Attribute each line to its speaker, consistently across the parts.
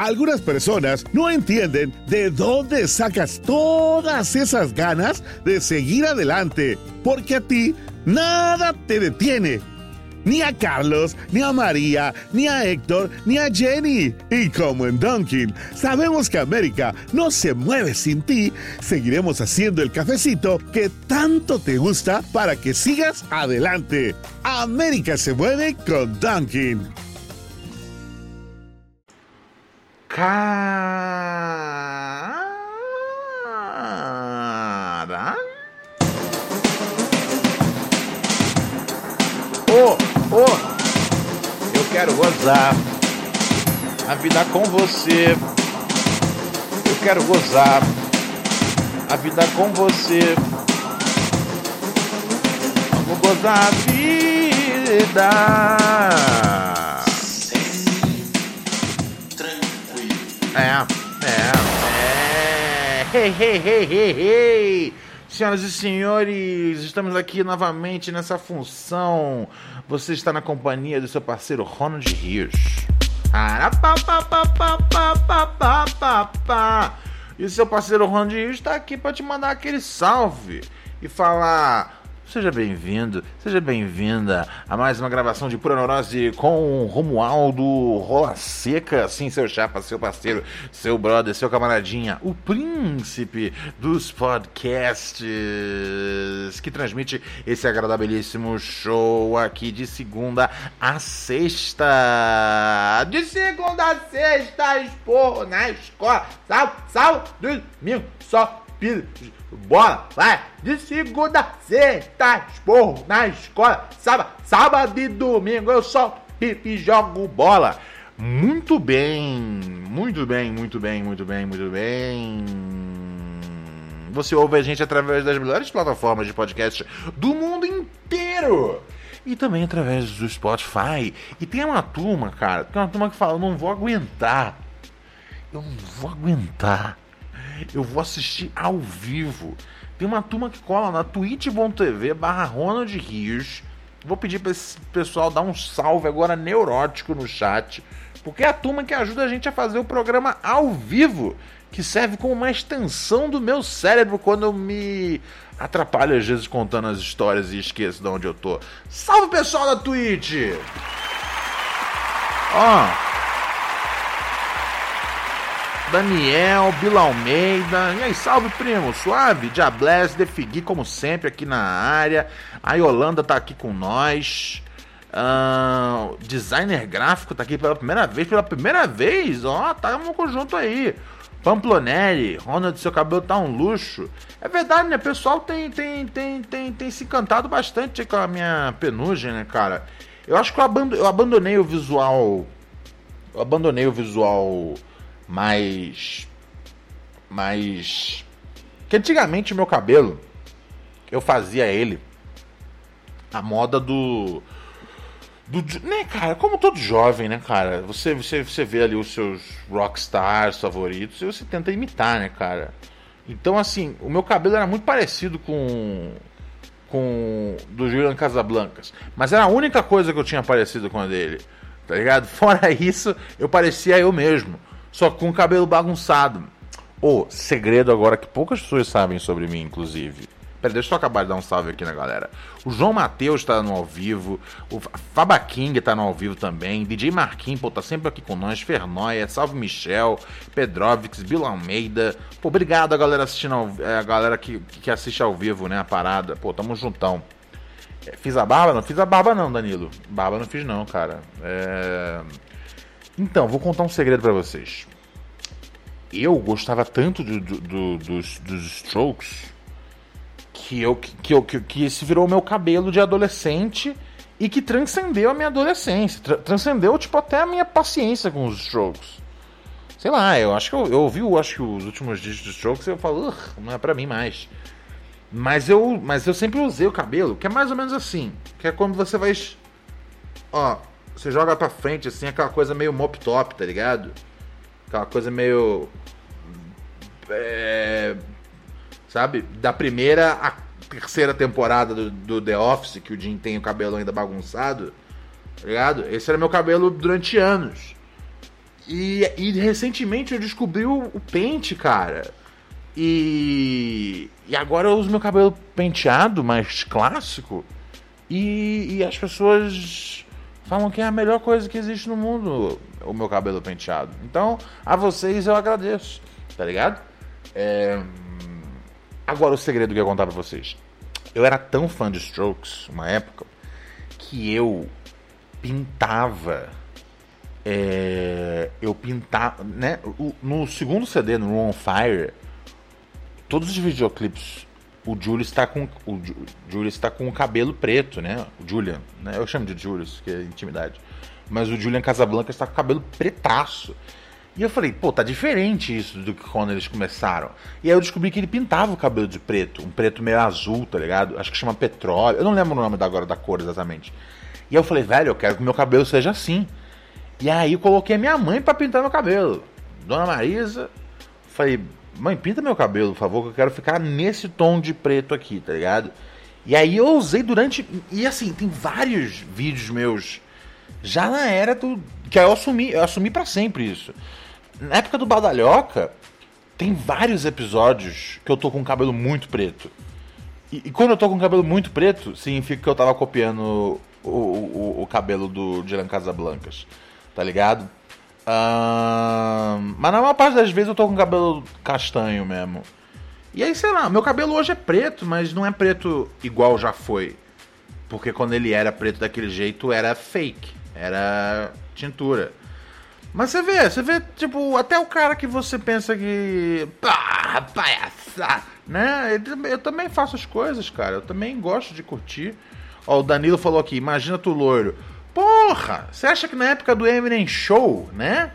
Speaker 1: Algunas personas no entienden de dónde sacas todas esas ganas de seguir adelante, porque a ti nada te detiene. Ni a Carlos, ni a María, ni a Héctor, ni a Jenny. Y como en Dunkin, sabemos que América no se mueve sin ti, seguiremos haciendo el cafecito que tanto te gusta para que sigas adelante. América se mueve con Dunkin.
Speaker 2: Cara. Ô, ô, eu quero gozar a vida com você. Eu quero gozar a vida com você. Vamos gozar a vida. É, é, é. Hey, hey, hey, hey, hey. Senhoras e senhores, estamos aqui novamente nessa função. Você está na companhia do seu parceiro Ronald Rios. E o seu parceiro Ronald Rios está aqui para te mandar aquele salve e falar Seja bem-vindo, seja bem-vinda a mais uma gravação de Pura Neurose com Romualdo Rola Seca, sim, seu chapa, seu parceiro, seu brother, seu camaradinha, o príncipe dos podcasts, que transmite esse agradabilíssimo show aqui de segunda a sexta. De segunda a sexta, esporro na escola, sal, sal, domingo, só Bora, vai! De segunda sexta, esporro na escola. Sábado, sábado e domingo eu só pipi jogo bola. Muito bem, muito bem, muito bem, muito bem, muito bem. Você ouve a gente através das melhores plataformas de podcast do mundo inteiro. E também através do Spotify. E tem uma turma, cara, tem uma turma que fala: eu não vou aguentar. Eu não vou aguentar eu vou assistir ao vivo. Tem uma turma que cola na twitch.tv barra Ronald Rios. Vou pedir para esse pessoal dar um salve agora neurótico no chat. Porque é a turma que ajuda a gente a fazer o programa ao vivo. Que serve como uma extensão do meu cérebro quando eu me atrapalho às vezes contando as histórias e esqueço de onde eu tô. Salve pessoal da Twitch! Ó. Daniel, Bila Almeida. E aí, salve primo, suave? Diabless, Defigui, como sempre, aqui na área. A Yolanda tá aqui com nós. Uh, designer gráfico tá aqui pela primeira vez. Pela primeira vez, ó, tá no conjunto aí. Pamplonelli, Ronald, seu cabelo tá um luxo. É verdade, né? O pessoal tem, tem, tem, tem, tem se encantado bastante com a minha penugem, né, cara? Eu acho que eu abandonei o visual. Eu abandonei o visual mais. mais. Que antigamente o meu cabelo, eu fazia ele a moda do. Do, né, cara, como todo jovem, né, cara? Você, você, você vê ali os seus rockstars favoritos e você tenta imitar, né, cara? Então, assim, o meu cabelo era muito parecido com. com. do Julian Casablancas. Mas era a única coisa que eu tinha parecido com a dele, tá ligado? Fora isso, eu parecia eu mesmo só com o cabelo bagunçado. O segredo agora que poucas pessoas sabem sobre mim, inclusive. Pera, deixa eu acabar de dar um salve aqui na galera. O João Matheus tá no ao vivo. O Faba King tá no ao vivo também. DJ Marquinhos, pô, tá sempre aqui com nós. Fernoia, Salve Michel, Pedrovics, Bila Almeida. Pô, obrigado a galera assistindo ao, é, a galera que, que assiste ao vivo, né? A parada. Pô, tamo juntão. É, fiz a barba? Não fiz a barba não, Danilo. Barba não fiz não, cara. É... Então, vou contar um segredo para vocês. Eu gostava tanto do, do, do, dos, dos Strokes que eu que, eu, que, que esse virou meu cabelo de adolescente e que transcendeu a minha adolescência, tra transcendeu tipo até a minha paciência com os Strokes. Sei lá, eu acho que eu, eu ouvi, eu acho que os últimos discos dos Strokes e eu falo, não é para mim mais. Mas eu, mas eu sempre usei o cabelo, que é mais ou menos assim, que é quando você vai ó, você joga pra frente, assim, aquela coisa meio mop top, tá ligado? Aquela coisa meio. É, sabe? Da primeira à terceira temporada do, do, The Office, que o Jim tem o cabelo ainda bagunçado, tá ligado? Esse era meu cabelo durante anos. E, e recentemente eu descobri o, o pente, cara. E, e agora eu uso meu cabelo penteado, mais clássico. E, e as pessoas falam que é a melhor coisa que existe no mundo o meu cabelo penteado. Então, a vocês eu agradeço, tá ligado? É... Agora, o segredo que eu ia contar pra vocês. Eu era tão fã de Strokes, uma época, que eu pintava. É, eu pintava. Né, no segundo CD, no On Fire, todos os videoclipes, o Julius está com. O Julius está com o cabelo preto, né? O Julian, né? Eu chamo de Julius, que é intimidade. Mas o Julian Casablanca está com o cabelo pretaço. E eu falei, pô, tá diferente isso do que quando eles começaram. E aí eu descobri que ele pintava o cabelo de preto, um preto meio azul, tá ligado? Acho que chama petróleo. Eu não lembro o nome da agora da cor exatamente. E eu falei, velho, eu quero que meu cabelo seja assim. E aí eu coloquei a minha mãe para pintar meu cabelo. Dona Marisa, falei, mãe, pinta meu cabelo, por favor, que eu quero ficar nesse tom de preto aqui, tá ligado? E aí eu usei durante. E assim, tem vários vídeos meus. Já na era do. Que eu assumi, eu assumi para sempre isso. Na época do Badalhoca, tem vários episódios que eu tô com o cabelo muito preto. E, e, quando eu tô com o cabelo muito preto, significa que eu tava copiando o, o, o cabelo do Dylan Casablancas. Tá ligado? Mas na maior parte das vezes eu tô com cabelo castanho mesmo. E aí, sei lá, meu cabelo hoje é preto, mas não é preto igual já foi. Porque quando ele era preto daquele jeito, era fake. Era tintura. Mas você vê, você vê, tipo, até o cara que você pensa que. Pá, palhaçada, né? Eu, também faço as coisas, cara. Eu também gosto de curtir. Ó, o Danilo falou aqui, imagina tu loiro. Porra! Você acha que na época do Eminem Show, né?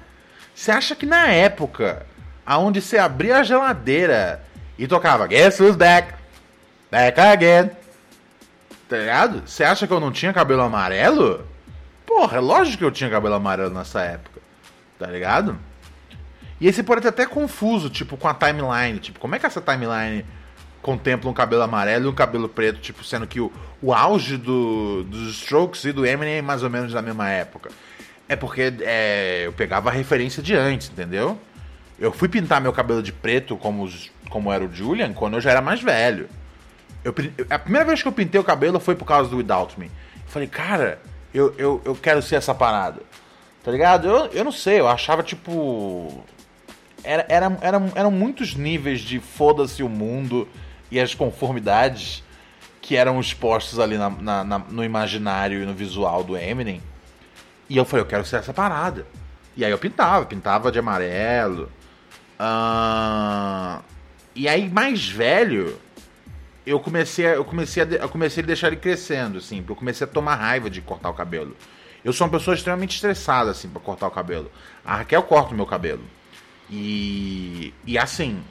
Speaker 2: Você acha que na época aonde você abria a geladeira e tocava Guess Who's Back? Back Again. Tá ligado? Você acha que eu não tinha cabelo amarelo? Porra, é lógico que eu tinha cabelo amarelo nessa época. Tá ligado? E você pode até confuso, tipo, com a timeline. Tipo, como é que essa timeline contempla um cabelo amarelo e um cabelo preto, tipo, sendo que o, o auge do, dos Strokes e do Eminem é mais ou menos da mesma época. É porque é, eu pegava a referência de antes, entendeu? Eu fui pintar meu cabelo de preto como, como era o Julian quando eu já era mais velho. Eu, a primeira vez que eu pintei o cabelo foi por causa do Without Me. Eu falei, cara, eu, eu, eu quero ser essa parada. Tá ligado? Eu, eu não sei, eu achava tipo. Era, era, era, eram muitos níveis de foda-se o mundo e as conformidades que eram expostos ali na, na, na, no imaginário e no visual do Eminem. E eu falei, eu quero ser essa parada. E aí eu pintava, pintava de amarelo. Uh... E aí, mais velho, eu comecei, a, eu comecei a, eu comecei a deixar ele crescendo, assim. Eu comecei a tomar raiva de cortar o cabelo. Eu sou uma pessoa extremamente estressada, assim, pra cortar o cabelo. A Raquel corta o meu cabelo. E, e assim,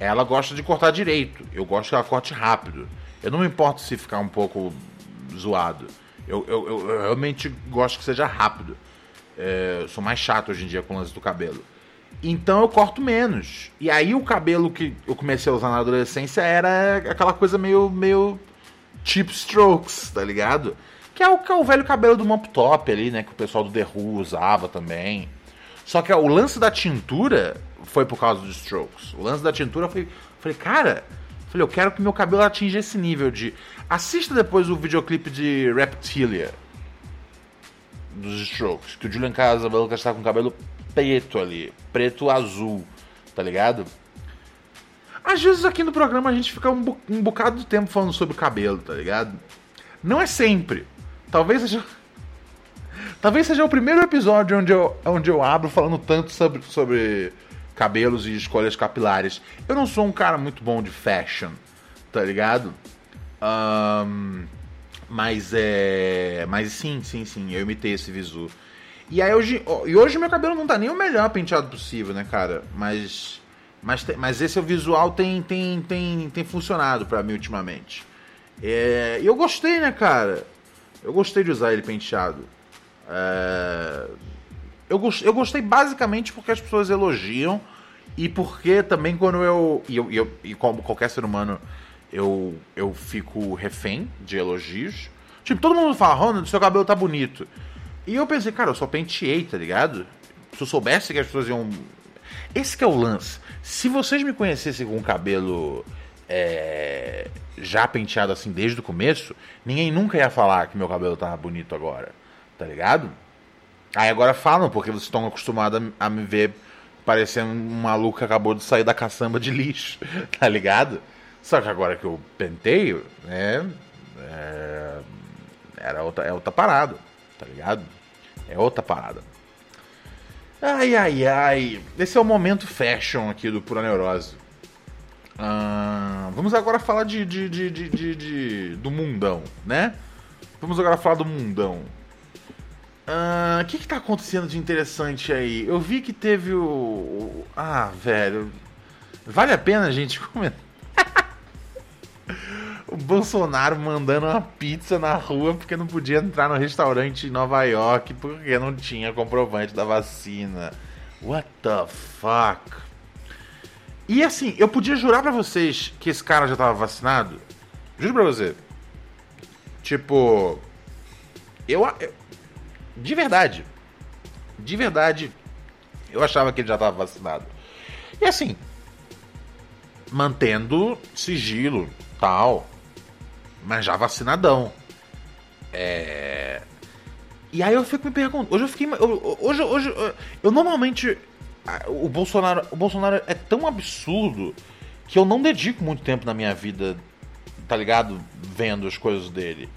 Speaker 2: ela gosta de cortar direito. Eu gosto que ela corte rápido. Eu não me importo se ficar um pouco zoado. Eu, eu, eu, eu realmente gosto que seja rápido. É, sou mais chato hoje em dia com o lance do cabelo. Então eu corto menos. E aí o cabelo que eu comecei a usar na adolescência era aquela coisa meio, meio cheap strokes, tá ligado? Que é o, que é o velho cabelo do Mop Top ali, né? Que o pessoal do The Who usava também. Só que o lance da tintura foi por causa dos Strokes. O lance da tintura foi. Falei, cara, falei, eu quero que meu cabelo atinja esse nível de. Assista depois o videoclipe de Reptilia dos Strokes, que o Julian Casablanca está com cabelo preto ali, preto azul, tá ligado? Às vezes aqui no programa a gente fica um, um bocado de tempo falando sobre o cabelo, tá ligado? Não é sempre. Talvez seja. Talvez seja o primeiro episódio onde eu, onde eu abro falando tanto sobre, sobre cabelos e escolhas capilares. Eu não sou um cara muito bom de fashion, tá ligado? Um, mas é. Mas sim, sim, sim, eu imitei esse visu. E aí hoje. E hoje meu cabelo não tá nem o melhor penteado possível, né, cara? Mas. Mas, mas esse visual tem, tem, tem, tem funcionado para mim ultimamente. É, eu gostei, né, cara? Eu gostei de usar ele penteado. É... Eu, gost... eu gostei basicamente porque as pessoas elogiam e porque também quando eu. E, eu, eu, e como qualquer ser humano, eu, eu fico refém de elogios. Tipo, todo mundo fala, Ronald, seu cabelo tá bonito. E eu pensei, cara, eu só penteei, tá ligado? se eu soubesse que as pessoas iam. Esse que é o lance. Se vocês me conhecessem com o cabelo é, já penteado assim desde o começo, ninguém nunca ia falar que meu cabelo tava bonito agora. Tá ligado? Aí agora falam, porque vocês estão acostumados a me ver parecendo um maluco que acabou de sair da caçamba de lixo, tá ligado? Só que agora que eu penteio, né? É, era outra, é outra parada, tá ligado? É outra parada. Ai, ai, ai. Esse é o momento fashion aqui do Pura Neurose. Ah, vamos agora falar de, de, de, de, de, do mundão, né? Vamos agora falar do mundão. O uh, que, que tá acontecendo de interessante aí? Eu vi que teve o. o ah, velho. Vale a pena a gente comentar. o Bolsonaro mandando uma pizza na rua porque não podia entrar no restaurante em Nova York porque não tinha comprovante da vacina. What the fuck? E assim, eu podia jurar para vocês que esse cara já tava vacinado. Juro pra você. Tipo. Eu, eu de verdade. De verdade. Eu achava que ele já estava vacinado. E assim, mantendo sigilo, tal, mas já vacinadão. É... E aí eu fico me perguntando, hoje eu fiquei, hoje, hoje eu normalmente o Bolsonaro, o Bolsonaro é tão absurdo que eu não dedico muito tempo na minha vida, tá ligado, vendo as coisas dele.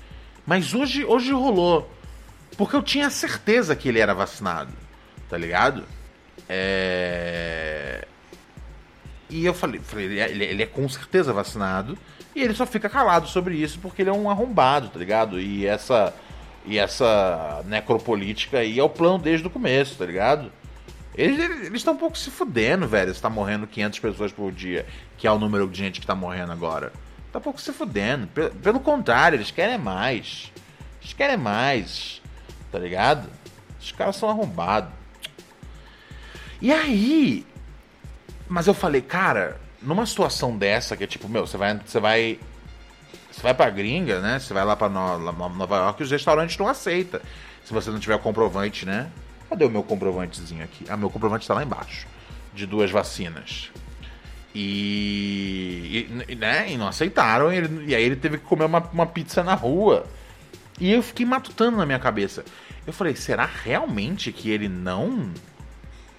Speaker 2: Mas hoje, hoje rolou. Porque eu tinha certeza que ele era vacinado, tá ligado? É... E eu falei, falei ele, é, ele é com certeza vacinado. E ele só fica calado sobre isso porque ele é um arrombado, tá ligado? E essa e essa necropolítica aí é o plano desde o começo, tá ligado? Eles estão um pouco se fudendo, velho. Está morrendo 500 pessoas por dia, que é o número de gente que está morrendo agora. Tá um pouco se fudendo. Pelo contrário, eles querem mais. Eles querem mais tá ligado? Os caras são arrombados. E aí. Mas eu falei, cara, numa situação dessa, que é tipo, meu, você vai. Você vai. Você vai pra gringa, né? Você vai lá pra Nova York e os restaurantes não aceitam. Se você não tiver o comprovante, né? Cadê o meu comprovantezinho aqui? Ah, meu comprovante tá lá embaixo. De duas vacinas. E, e, né, e não aceitaram. E, ele, e, aí ele teve que comer uma, uma pizza na rua. E eu fiquei matutando na minha cabeça. Eu falei, será realmente que ele não.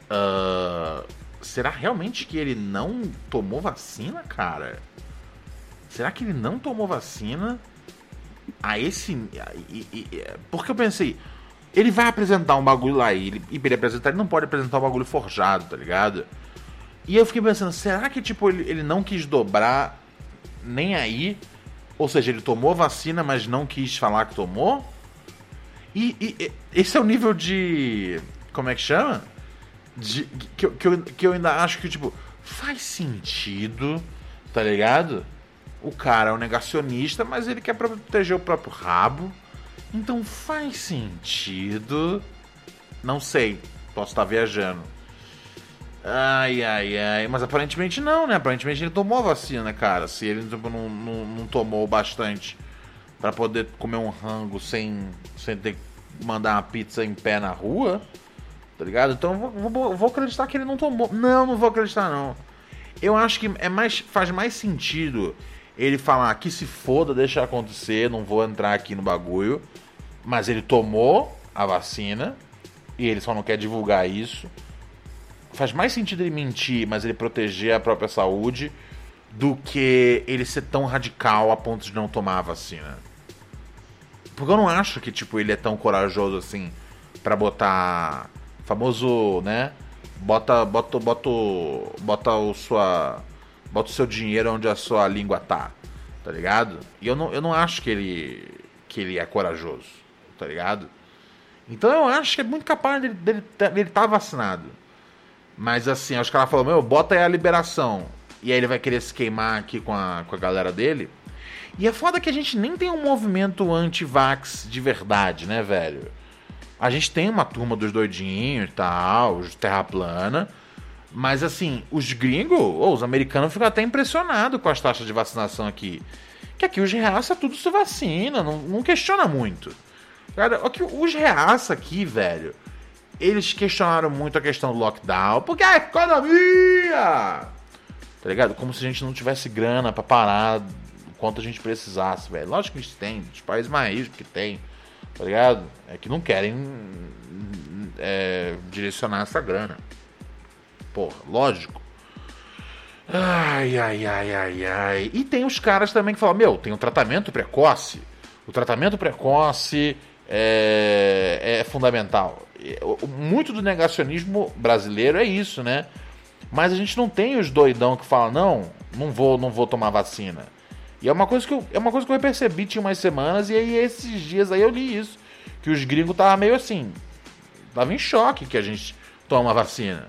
Speaker 2: Uh, será realmente que ele não tomou vacina, cara? Será que ele não tomou vacina? A esse. Porque eu pensei, ele vai apresentar um bagulho lá e ele, e ele apresentar, ele não pode apresentar um bagulho forjado, tá ligado? E eu fiquei pensando, será que tipo ele, ele não quis dobrar nem aí ou seja, ele tomou vacina, mas não quis falar que tomou? E, e, esse é o nível de. Como é que chama? De, que, que, eu, que eu ainda acho que, tipo, faz sentido, tá ligado? O cara é um negacionista, mas ele quer proteger o próprio rabo. Então faz sentido. Não sei, posso estar viajando. Ai, ai, ai. Mas aparentemente não, né? Aparentemente ele tomou a vacina, cara. Se ele tipo, não, não, não tomou bastante para poder comer um rango sem, sem ter que mandar uma pizza em pé na rua, tá ligado? Então eu vou, vou, vou acreditar que ele não tomou. Não, não vou acreditar, não. Eu acho que é mais, faz mais sentido ele falar que se foda, deixa acontecer, não vou entrar aqui no bagulho. Mas ele tomou a vacina e ele só não quer divulgar isso faz mais sentido ele mentir, mas ele proteger a própria saúde, do que ele ser tão radical a ponto de não tomar a vacina. Porque eu não acho que, tipo, ele é tão corajoso assim para botar. Famoso, né? Bota, bota, bota, bota o sua. Bota o seu dinheiro onde a sua língua tá. Tá ligado? E eu não, eu não acho que ele. que ele é corajoso. Tá ligado? Então eu acho que é muito capaz dele, dele, dele estar tá vacinado. Mas assim, acho que ela falou, meu, bota aí a liberação. E aí ele vai querer se queimar aqui com a, com a galera dele. E é foda que a gente nem tem um movimento anti-vax de verdade, né, velho? A gente tem uma turma dos doidinhos e tal, os terra plana. Mas assim, os gringos, ou os americanos ficam até impressionados com as taxas de vacinação aqui. Que aqui os reaça tudo se vacina, não, não questiona muito. Cara, os reaça aqui, velho, eles questionaram muito a questão do lockdown, porque a economia! Tá ligado? Como se a gente não tivesse grana para parar o quanto a gente precisasse, velho. Lógico que a gente tem, os países mais ricos que tem, tá ligado? É que não querem é, direcionar essa grana. Porra, lógico. Ai, ai, ai, ai, ai. E tem os caras também que falam: Meu, tem um tratamento precoce. O tratamento precoce é, é fundamental. Muito do negacionismo brasileiro é isso, né? Mas a gente não tem os doidão que falam: Não, não vou, não vou tomar vacina. E é uma coisa que eu, é uma coisa que eu percebi tinha umas semanas, e aí esses dias aí eu li isso. Que os gringos estavam meio assim. Tava em choque que a gente toma vacina.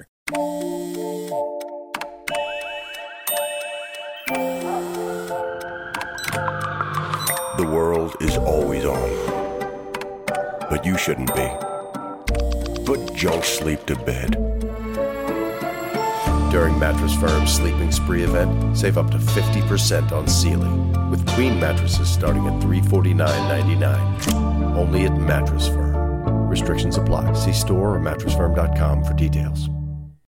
Speaker 3: The world is always on. But you shouldn't be. Put junk sleep to bed. During Mattress Firm's Sleeping Spree event, save up to 50% on Sealy, with queen mattresses starting at $349.99. Only at Mattress Firm. Restrictions apply. See store or mattressfirm.com for details.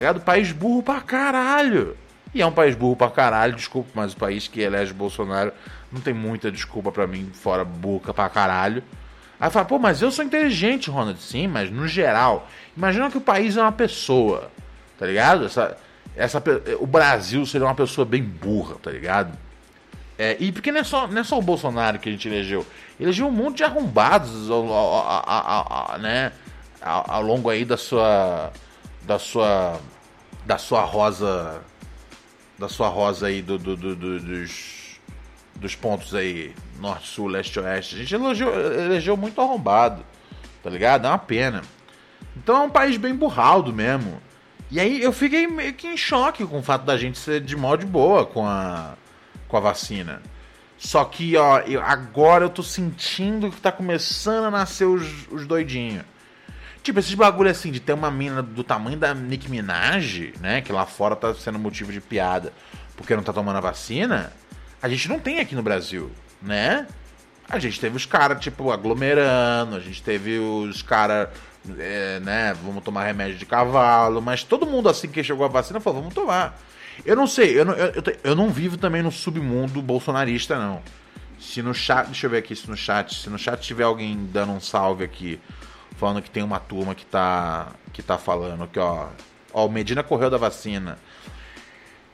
Speaker 2: Ligado? País burro pra caralho. E é um país burro pra caralho, desculpa, mas o país que elege Bolsonaro não tem muita desculpa para mim, fora burca pra caralho. Aí fala, pô, mas eu sou inteligente, Ronald. Sim, mas no geral. Imagina que o país é uma pessoa, tá ligado? Essa, essa, o Brasil seria uma pessoa bem burra, tá ligado? É, e porque não é, só, não é só o Bolsonaro que a gente elegeu. Elegeu um monte de arrombados ao, ao, ao, né, ao longo aí da sua. Da sua. Da sua rosa. Da sua rosa aí do, do, do, do dos dos pontos aí, norte, sul, leste, oeste. A gente elegeu, elegeu muito arrombado, tá ligado? É uma pena. Então é um país bem burraldo mesmo. E aí eu fiquei meio que em choque com o fato da gente ser de modo de boa com a, com a vacina. Só que, ó, eu, agora eu tô sentindo que tá começando a nascer os, os doidinhos. Tipo, esses bagulho assim de ter uma mina do tamanho da Nick Minaj, né? Que lá fora tá sendo motivo de piada porque não tá tomando a vacina a gente não tem aqui no Brasil, né? A gente teve os caras, tipo, aglomerando, a gente teve os caras, é, né, vamos tomar remédio de cavalo, mas todo mundo assim que chegou a vacina falou, vamos tomar. Eu não sei, eu não, eu, eu, eu não vivo também no submundo bolsonarista, não. Se no chat, deixa eu ver aqui se no chat, se no chat tiver alguém dando um salve aqui, falando que tem uma turma que tá, que tá falando que, ó, ó, o Medina correu da vacina.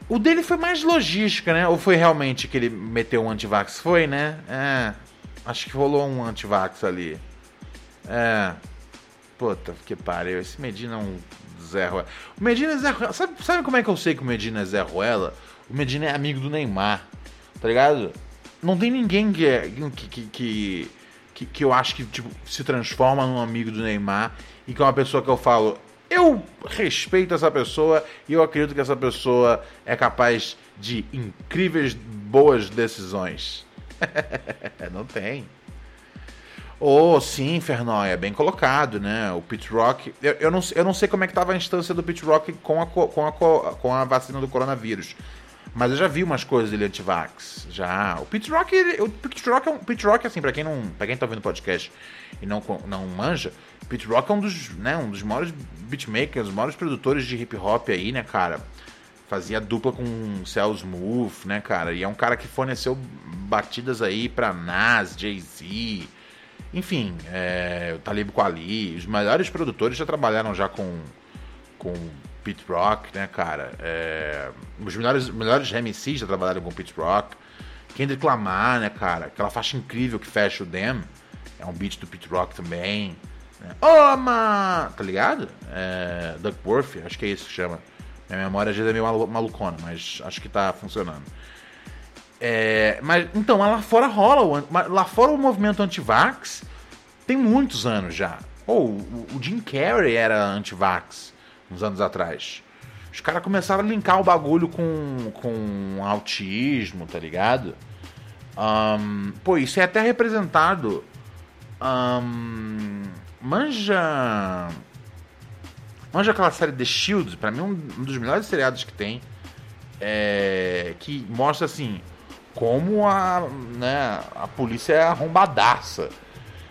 Speaker 2: O dele foi mais logística, né? Ou foi realmente que ele meteu um antivax? Foi, né? É. Acho que rolou um antivax ali. É. Puta, que pariu. Esse Medina é um Zé Ruela. O Medina é Zé Ruela. Sabe, sabe como é que eu sei que o Medina é Zé Ruela? O Medina é amigo do Neymar. Tá ligado? Não tem ninguém que, é, que, que, que, que eu acho que tipo, se transforma num amigo do Neymar e que é uma pessoa que eu falo, eu respeito essa pessoa e eu acredito que essa pessoa é capaz de incríveis boas decisões. não tem. Oh, sim, Fernóia, bem colocado, né? O Pit Rock. Eu, eu, não, eu não sei como é que estava a instância do Pit Rock com a, com, a, com a vacina do coronavírus. Mas eu já vi umas coisas dele anti-vax. Já. O Pit Rock, ele, o Pit Rock, é um, Pit Rock, assim, pra quem não. para quem tá ouvindo o podcast e não, não manja, Pete Rock é um dos, né, um dos maiores beatmakers, um dos maiores produtores de hip hop aí, né, cara? Fazia dupla com Cell Smooth, né, cara? E é um cara que forneceu batidas aí pra Nas, Jay-Z, enfim, é, o Talib Kweli. Os maiores produtores já trabalharam já com, com Pete Rock, né, cara? É, os melhores, melhores MCs já trabalharam com Pete Rock. Kendrick Lamar, né, cara? Aquela faixa incrível que fecha o Dem. É um beat do Pete Rock também. Ô, Tá ligado? É, Duckworth, acho que é isso que chama. Minha memória já é meio malucona, mas acho que tá funcionando. É, mas então, lá fora rola, lá fora o movimento anti-vax tem muitos anos já. Ou o, o Jim Carrey era anti-vax uns anos atrás. Os caras começaram a linkar o bagulho com, com autismo, tá ligado? Um, pô, isso é até representado. Um, manja. Manja aquela série The Shield, pra mim um, um dos melhores seriados que tem. É, que mostra assim como a, né, a polícia é arrombadaça.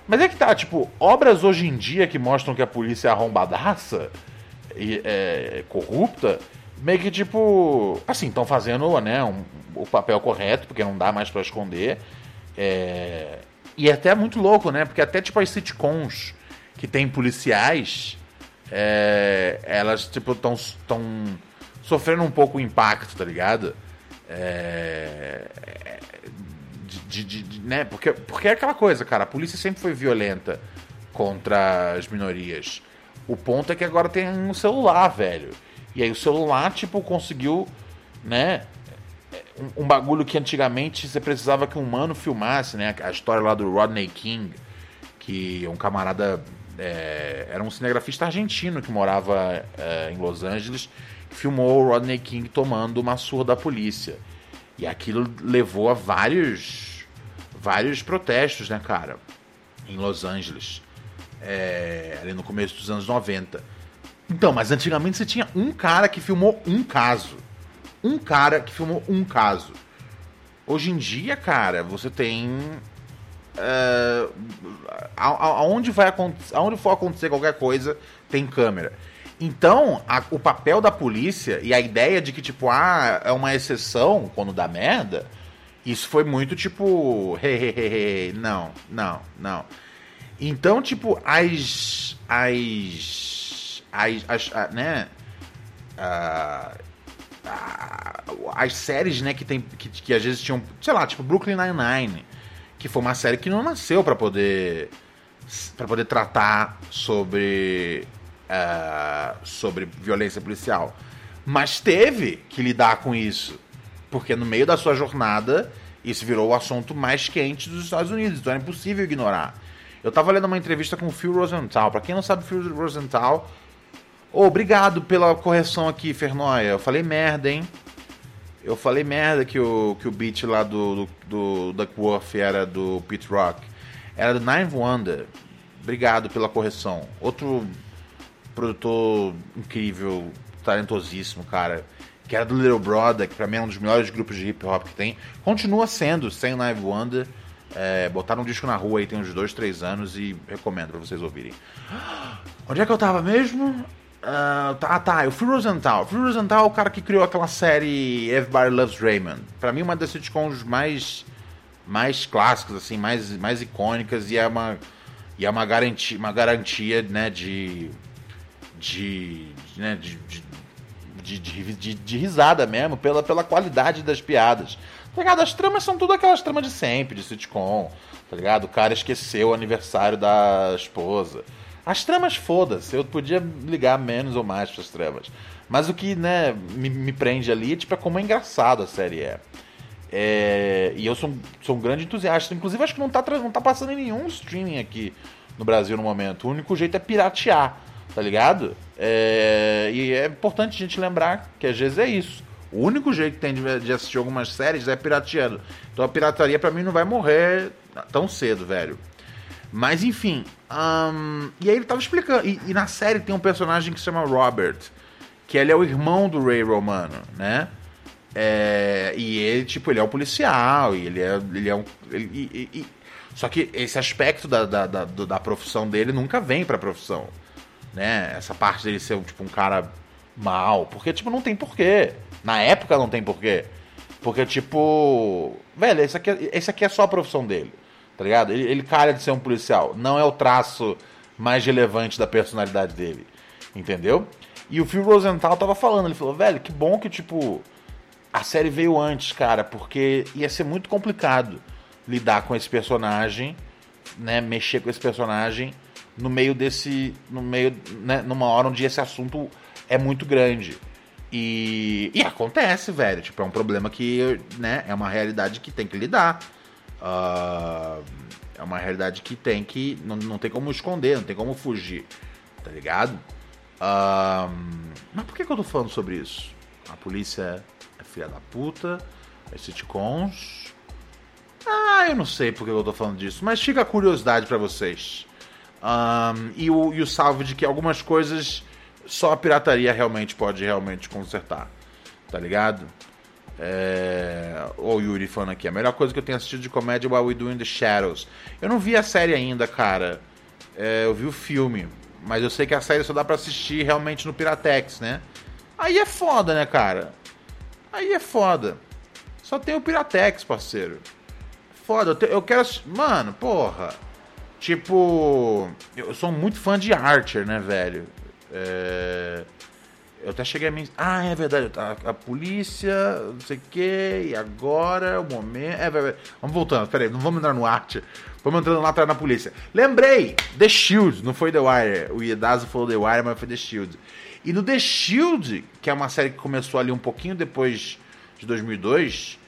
Speaker 2: Mas é que tá, tipo, obras hoje em dia que mostram que a polícia é arrombadaça é corrupta, meio que tipo, assim, estão fazendo né, um, o papel correto, porque não dá mais para esconder. É, e é até muito louco, né? Porque até tipo as sitcoms que tem policiais, é, elas tipo estão sofrendo um pouco o impacto, tá ligado? É, de, de, de, né? Porque, porque é aquela coisa, cara, a polícia sempre foi violenta contra as minorias. O ponto é que agora tem um celular, velho. E aí o celular, tipo, conseguiu, né? Um, um, bagulho que antigamente você precisava que um humano filmasse, né? A história lá do Rodney King, que é um camarada. É, era um cinegrafista argentino que morava é, em Los Angeles, que filmou o Rodney King tomando uma surra da polícia. E aquilo levou a vários, vários protestos, né, cara? Em Los Angeles. É, ali no começo dos anos 90. Então, mas antigamente você tinha um cara que filmou um caso. Um cara que filmou um caso. Hoje em dia, cara, você tem. Uh, aonde, vai, aonde for acontecer qualquer coisa, tem câmera. Então, a, o papel da polícia e a ideia de que, tipo, ah, é uma exceção quando dá merda, isso foi muito tipo. Hehehe, não, não, não. Então, tipo, as. As. As. as a, né? As séries, né, que tem. Que, que às vezes tinham. Sei lá, tipo, Brooklyn Nine-Nine. Que foi uma série que não nasceu para poder. para poder tratar sobre uh, sobre violência policial. Mas teve que lidar com isso. Porque no meio da sua jornada, isso virou o assunto mais quente dos Estados Unidos. Então é impossível ignorar. Eu tava lendo uma entrevista com o Phil Rosenthal. Pra quem não sabe, Phil Rosenthal. Oh, obrigado pela correção aqui, Fernoia. Eu falei merda, hein? Eu falei merda que o, que o beat lá do, do, do Duckworth era do Pete Rock. Era do Nine Wonder. Obrigado pela correção. Outro produtor incrível, talentosíssimo, cara. Que era do Little Brother, que pra mim é um dos melhores grupos de hip hop que tem. Continua sendo, sem Live Wonder. É, botaram um disco na rua aí tem uns dois, três anos e recomendo pra vocês ouvirem. Onde é que eu tava mesmo? Uh, tá, tá, o Phil Rosenthal. O Phil Rosenthal é o cara que criou aquela série Everybody Loves Raymond. Pra mim, uma das sitcoms mais, mais clássicas, assim, mais, mais icônicas e é uma, e é uma garantia, uma garantia né, de de, né, de, de, de, de, risada mesmo, pela, pela qualidade das piadas. Tá ligado? As tramas são tudo aquelas tramas de sempre, de sitcom, tá ligado? O cara esqueceu o aniversário da esposa. As tramas, foda-se, eu podia ligar menos ou mais pras tramas. Mas o que, né, me, me prende ali, tipo, é como é engraçado a série é. é e eu sou, sou um grande entusiasta. Inclusive, acho que não tá, não tá passando em nenhum streaming aqui no Brasil no momento. O único jeito é piratear tá ligado? É, e é importante a gente lembrar que às vezes é isso. O único jeito que tem de, assistir algumas séries é pirateando. Então a pirataria para mim não vai morrer tão cedo, velho. Mas enfim. E aí ele tava explicando. E, e, na série tem um personagem que se chama Robert. Que ele é o irmão do Ray Romano, né? É, e ele, tipo, ele é um policial. E ele é, ele é um. Ele, e, e, só que esse aspecto da, da, da, da profissão dele nunca vem pra profissão né? Essa parte dele ser tipo um cara mal, porque tipo não tem porquê. Na época não tem porquê. Porque tipo, velho, esse aqui, é, esse aqui é só a profissão dele. Tá ligado? Ele, ele cara de ser um policial, não é o traço mais relevante da personalidade dele. Entendeu? E o Phil Rosenthal tava falando, ele falou, velho, que bom que, tipo, a série veio antes, cara, porque ia ser muito complicado lidar com esse personagem, né? Mexer com esse personagem no meio desse. no meio. Né, numa hora onde esse assunto é muito grande. E, e acontece, velho. Tipo, é um problema que, né, é uma realidade que tem que lidar. Uh, É uma realidade que tem que. Não, não tem como esconder, não tem como fugir. Tá ligado? Um, mas por que, que eu tô falando sobre isso? A polícia é filha da puta, é sitcoms. Ah, eu não sei por que eu tô falando disso, mas fica a curiosidade para vocês. Um, e, o, e o salve de que algumas coisas só a pirataria realmente pode realmente consertar. Tá ligado? É... O Yuri falando aqui, a melhor coisa que eu tenho assistido de comédia é What We Do in the Shadows. Eu não vi a série ainda, cara. É, eu vi o filme. Mas eu sei que a série só dá pra assistir realmente no Piratex, né? Aí é foda, né, cara? Aí é foda. Só tem o Piratex, parceiro. Foda, eu, te, eu quero. Mano, porra. Tipo. Eu sou muito fã de Archer, né, velho? É. Eu até cheguei a me. Ah, é verdade. A, a polícia, não sei o que, e agora é o momento. É, verdade. Vamos voltando, peraí, não vamos entrar no arte. Vamos entrando lá atrás na polícia. Lembrei! The Shield, não foi The Wire. O Iedazo falou The Wire, mas foi The Shield. E no The Shield, que é uma série que começou ali um pouquinho depois de 2002,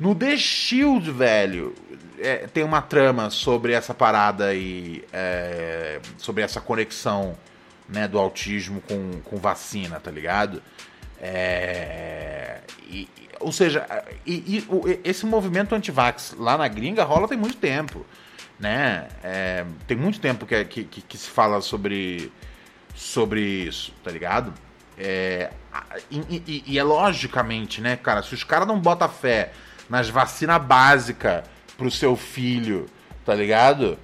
Speaker 2: no The Shield, velho, é, tem uma trama sobre essa parada e é, sobre essa conexão né, do autismo com, com vacina, tá ligado? É, e, ou seja, e, e, esse movimento anti-vax lá na gringa rola tem muito tempo, né? É, tem muito tempo que, que, que, se fala sobre, sobre isso, tá ligado? É, e, e, é logicamente, né, cara, se os caras não botam fé nas vacinas básicas pro seu filho, tá ligado?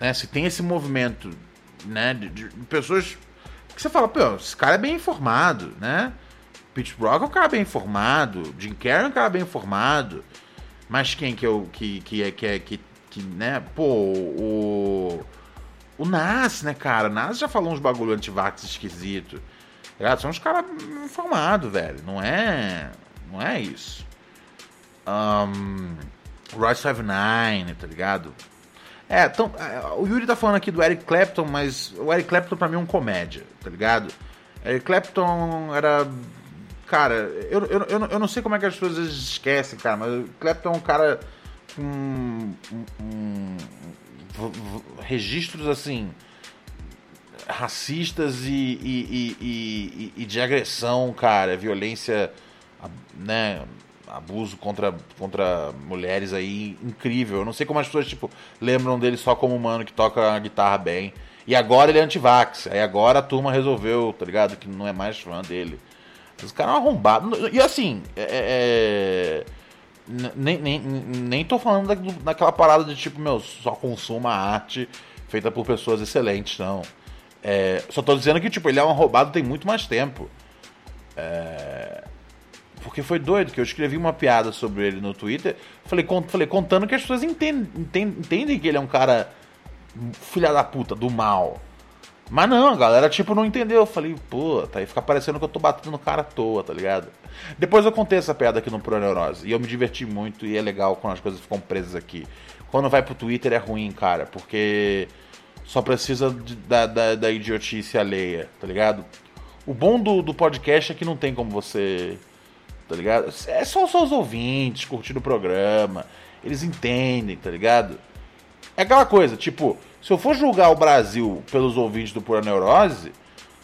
Speaker 2: Né, se tem esse movimento né? De, de, pessoas que você fala, pô, esse cara é bem informado, né? Pete Brock é um cara bem informado, Jim Carrey é um cara bem informado. Mas quem que eu que que é que é que, que né? Pô, o o Nas, né, cara? O Nas já falou uns bagulho antivax esquisito. Tá São uns caras informados, velho. Não é. Não é isso. Um, Royce 59, tá ligado? É, então, o Yuri tá falando aqui do Eric Clapton, mas o Eric Clapton pra mim é um comédia, tá ligado? Eric Clapton era. Cara, eu, eu, eu, eu não sei como é que as pessoas esquecem, cara, mas o Clapton é um cara com. Um, um, registros assim. racistas e, e, e, e, de agressão, cara, violência, né? Abuso contra, contra mulheres aí incrível. Eu não sei como as pessoas, tipo, lembram dele só como um mano que toca a guitarra bem. E agora ele é antivax. Aí agora a turma resolveu, tá ligado? Que não é mais fã dele. Os caras é arrombado. E assim, é, é... Nem, nem, nem tô falando da, daquela parada de tipo, meu, só consuma arte feita por pessoas excelentes, não. É, só tô dizendo que, tipo, ele é um roubado tem muito mais tempo. É, porque foi doido que eu escrevi uma piada sobre ele no Twitter. Falei, cont, falei contando que as pessoas entendem, entendem, entendem que ele é um cara filha da puta, do mal. Mas não, a galera tipo não entendeu. Eu falei, pô, tá aí fica parecendo que eu tô batendo no cara à toa, tá ligado? Depois eu contei essa piada aqui no Pro Neurose. E eu me diverti muito e é legal quando as coisas ficam presas aqui. Quando vai pro Twitter é ruim, cara, porque só precisa de, da, da, da idiotice alheia, tá ligado? O bom do, do podcast é que não tem como você tá ligado? É só, só os ouvintes curtindo o programa, eles entendem, tá ligado? É aquela coisa, tipo, se eu for julgar o Brasil pelos ouvintes do Pura Neurose,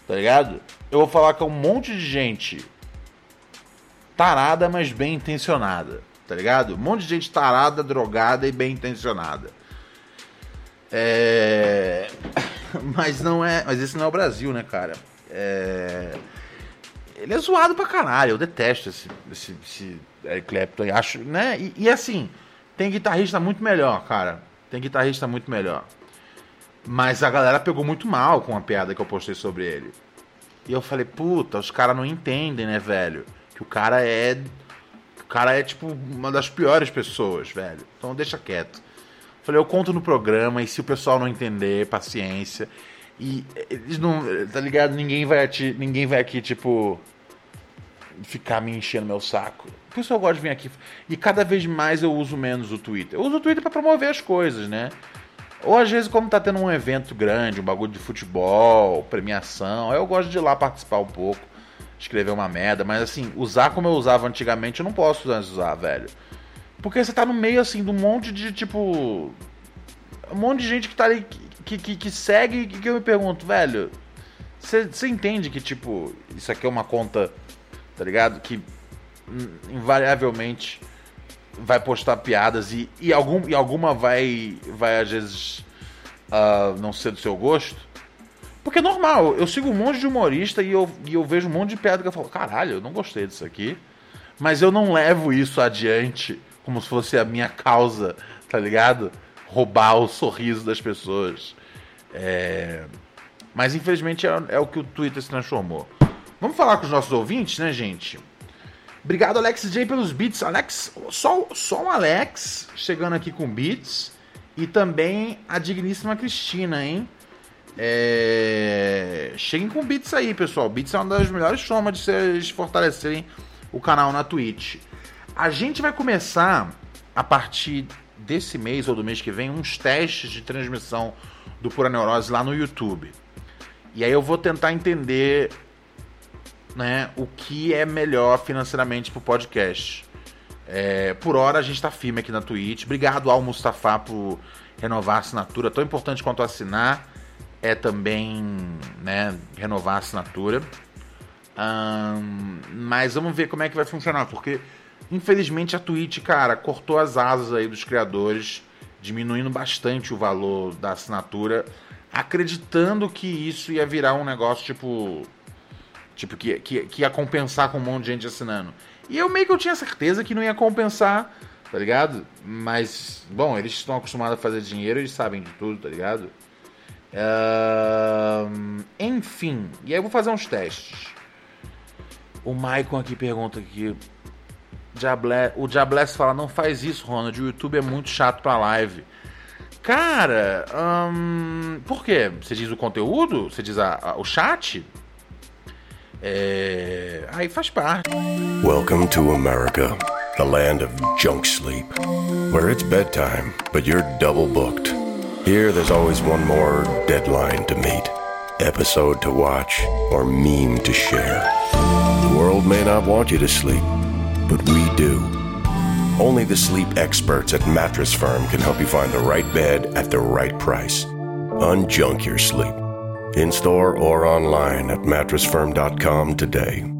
Speaker 2: tá ligado? Eu vou falar que é um monte de gente tarada, mas bem intencionada, tá ligado? Um monte de gente tarada, drogada e bem intencionada. É. Mas não é. Mas esse não é o Brasil, né, cara? É. Ele é zoado pra caralho, eu detesto esse, esse, esse Eric Clapton, acho, né? E, e, assim, tem guitarrista muito melhor, cara. Tem guitarrista muito melhor. Mas a galera pegou muito mal com a piada que eu postei sobre ele. E eu falei, puta, os caras não entendem, né, velho? Que o cara é. O cara é, tipo, uma das piores pessoas, velho. Então deixa quieto. Falei, eu conto no programa e se o pessoal não entender, paciência. E eles não. Tá ligado? Ninguém vai, ati, ninguém vai aqui, tipo. Ficar me enchendo meu saco. Por isso eu gosto de vir aqui. E cada vez mais eu uso menos o Twitter. Eu uso o Twitter para promover as coisas, né? Ou às vezes, como tá tendo um evento grande, um bagulho de futebol, premiação, eu gosto de ir lá participar um pouco, escrever uma merda, mas assim, usar como eu usava antigamente, eu não posso usar, velho. Porque você tá no meio assim de um monte de tipo um monte de gente que tá ali, que, que, que segue e que eu me pergunto, velho, você entende que, tipo, isso aqui é uma conta, tá ligado? Que invariavelmente vai postar piadas e, e, algum, e alguma vai, vai às vezes, uh, não ser do seu gosto. Porque é normal, eu sigo um monte de humorista e eu, e eu vejo um monte de piada que eu falo, caralho, eu não gostei disso aqui. Mas eu não levo isso adiante como se fosse a minha causa, tá ligado? Roubar o sorriso das pessoas. É... Mas infelizmente é, é, o que o Twitter se transformou. Vamos falar com os nossos ouvintes, né, gente? Obrigado, Alex J, pelos beats. Alex, só, só o Alex chegando aqui com beats. E também a digníssima Cristina, hein? É... Cheguem com beats aí, pessoal. Beats é uma das melhores formas de vocês fortalecerem o canal na Twitch. A gente vai começar a partir desse mês ou do mês que vem uns testes de transmissão do Pura Neurose lá no YouTube. E aí eu vou tentar entender né, o que é melhor financeiramente pro podcast. É, por hora a gente está firme aqui na Twitch. Obrigado ao Mustafa por renovar a assinatura. Tão importante quanto assinar é também né, renovar a assinatura. Um, mas vamos ver como é que vai funcionar, porque infelizmente a Twitch, cara, cortou as asas aí dos criadores, diminuindo bastante o valor da assinatura, acreditando que isso ia virar um negócio tipo Tipo, que, que, que ia compensar com um monte de gente assinando. E eu meio que eu tinha certeza que não ia compensar, tá ligado? Mas, bom, eles estão acostumados a fazer dinheiro, eles sabem de tudo, tá ligado? Uh, enfim, e aí eu vou fazer uns testes. O Maicon aqui pergunta que Diable... o Diabless fala: não faz isso, Ronald. O YouTube é muito chato pra live. Cara, hum, por quê? Você diz o conteúdo? Você diz a, a, o chat? É... Aí faz parte.
Speaker 3: Welcome to America, the land of junk sleep, where it's bedtime, but you're double booked. Here, there's always one more deadline to meet, episode to watch, or meme to share. The world may not want you to sleep, but we do. Only the sleep experts at Mattress Firm can help you find the right bed at the right price. Unjunk your sleep. In store or online at mattressfirm.com today.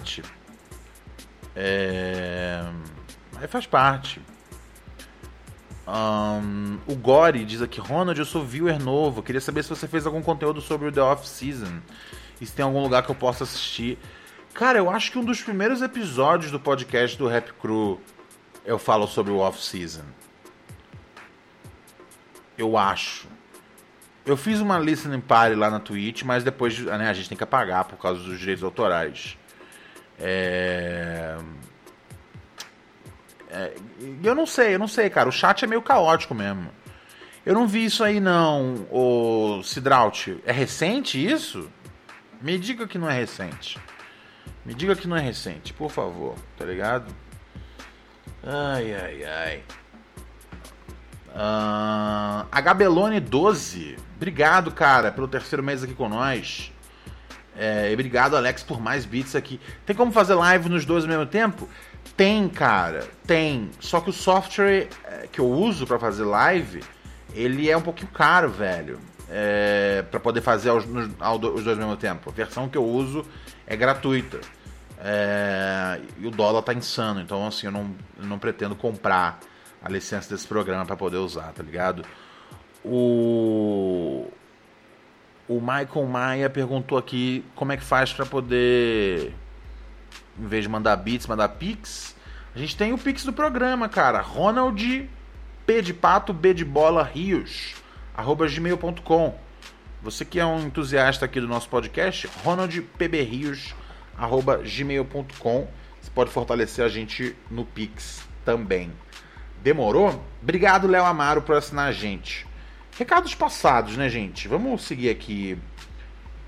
Speaker 2: É... Aí faz parte. Um, o Gore diz aqui, Ronald, eu sou viewer novo. Queria saber se você fez algum conteúdo sobre o The Off-Season. E se tem algum lugar que eu possa assistir. Cara, eu acho que um dos primeiros episódios do podcast do Rap Crew eu falo sobre o Off-Season. Eu acho. Eu fiz uma listening party lá na Twitch, mas depois né, a gente tem que apagar por causa dos direitos autorais. É... É, eu não sei, eu não sei, cara. O chat é meio caótico mesmo. Eu não vi isso aí não, o Sidraut. É recente isso? Me diga que não é recente. Me diga que não é recente, por favor, tá ligado? Ai, ai, ai. Uh, Agabelone 12. Obrigado, cara, pelo terceiro mês aqui com nós. É, obrigado, Alex, por mais beats aqui. Tem como fazer live nos dois ao mesmo tempo? Tem, cara, tem. Só que o software é, que eu uso para fazer live, ele é um pouquinho caro, velho. É, para poder fazer os, os, dois ao mesmo tempo. A versão que eu uso é gratuita. É, e o dólar tá insano, então assim, eu não, eu não pretendo comprar a licença desse programa para poder usar, tá ligado? O o Michael Maia perguntou aqui como é que faz para poder em vez de mandar bits, mandar pix. A gente tem o pix do programa, cara. Ronald P de pato, B de bola, rios, arroba gmail.com. Você que é um entusiasta aqui do nosso podcast, ronaldpbrios, arroba gmail.com. Você pode fortalecer a gente no Pix também. Demorou? Obrigado, Léo Amaro, por assinar a gente. Recados passados, né, gente? Vamos seguir aqui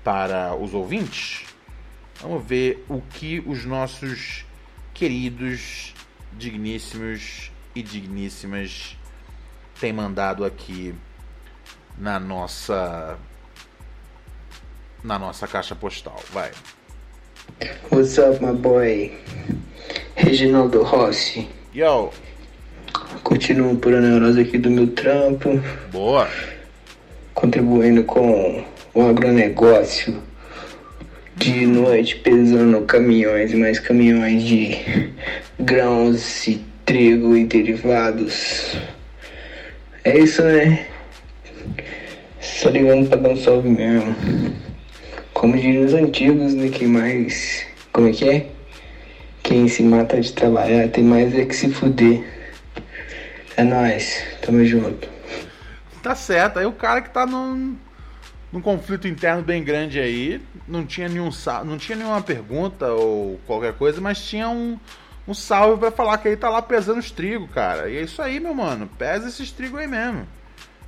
Speaker 2: para os ouvintes. Vamos ver o que os nossos queridos, digníssimos e digníssimas têm mandado aqui na nossa na nossa caixa postal. Vai.
Speaker 4: What's up, my boy? Reginaldo Rossi.
Speaker 2: Yo.
Speaker 4: Continuo por a neurose aqui do meu trampo.
Speaker 2: Boa.
Speaker 4: Contribuindo com o agronegócio. De noite pesando caminhões e mais caminhões de grãos e trigo e derivados. É isso, né? Só ligando pra dar um salve mesmo. Como diriam os antigos, né? Quem mais. Como é que é? Quem se mata de trabalhar tem mais é que se fuder. É nóis, tamo junto.
Speaker 2: Tá certo. Aí o cara que tá num, num conflito interno bem grande aí, não tinha nenhum não tinha nenhuma pergunta ou qualquer coisa, mas tinha um, um salve para falar que ele tá lá pesando os trigos, cara. E é isso aí, meu mano. Pesa esses trigos aí mesmo.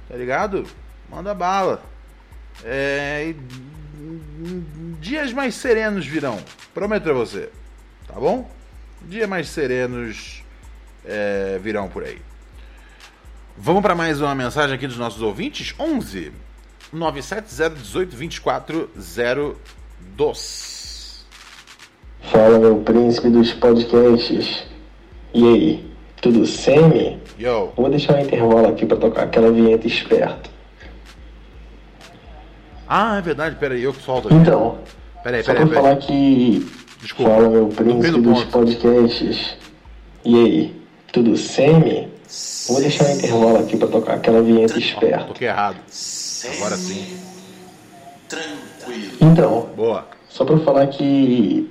Speaker 2: Tá ligado? Manda bala. É, dias mais serenos virão. Prometo pra você. Tá bom? Dias mais serenos é, virão por aí. Vamos para mais uma mensagem aqui dos nossos ouvintes? 11 97018 2402.
Speaker 4: Fala, meu príncipe dos podcasts. E aí, tudo semi?
Speaker 2: Yo.
Speaker 4: Vou deixar um intervalo aqui para tocar aquela vinheta esperto.
Speaker 2: Ah, é verdade, peraí, eu que solto aqui.
Speaker 4: Então,
Speaker 2: Peraí,
Speaker 4: só
Speaker 2: peraí,
Speaker 4: pra
Speaker 2: peraí.
Speaker 4: falar que.
Speaker 2: Desculpa.
Speaker 4: Fala, meu príncipe
Speaker 2: do
Speaker 4: dos
Speaker 2: ponto.
Speaker 4: podcasts. E aí, tudo semi? Vou deixar um intervalo aqui para tocar aquela vinheta esperto.
Speaker 2: Toquei errado. Agora sim.
Speaker 4: Então,
Speaker 2: Boa.
Speaker 4: Só pra falar que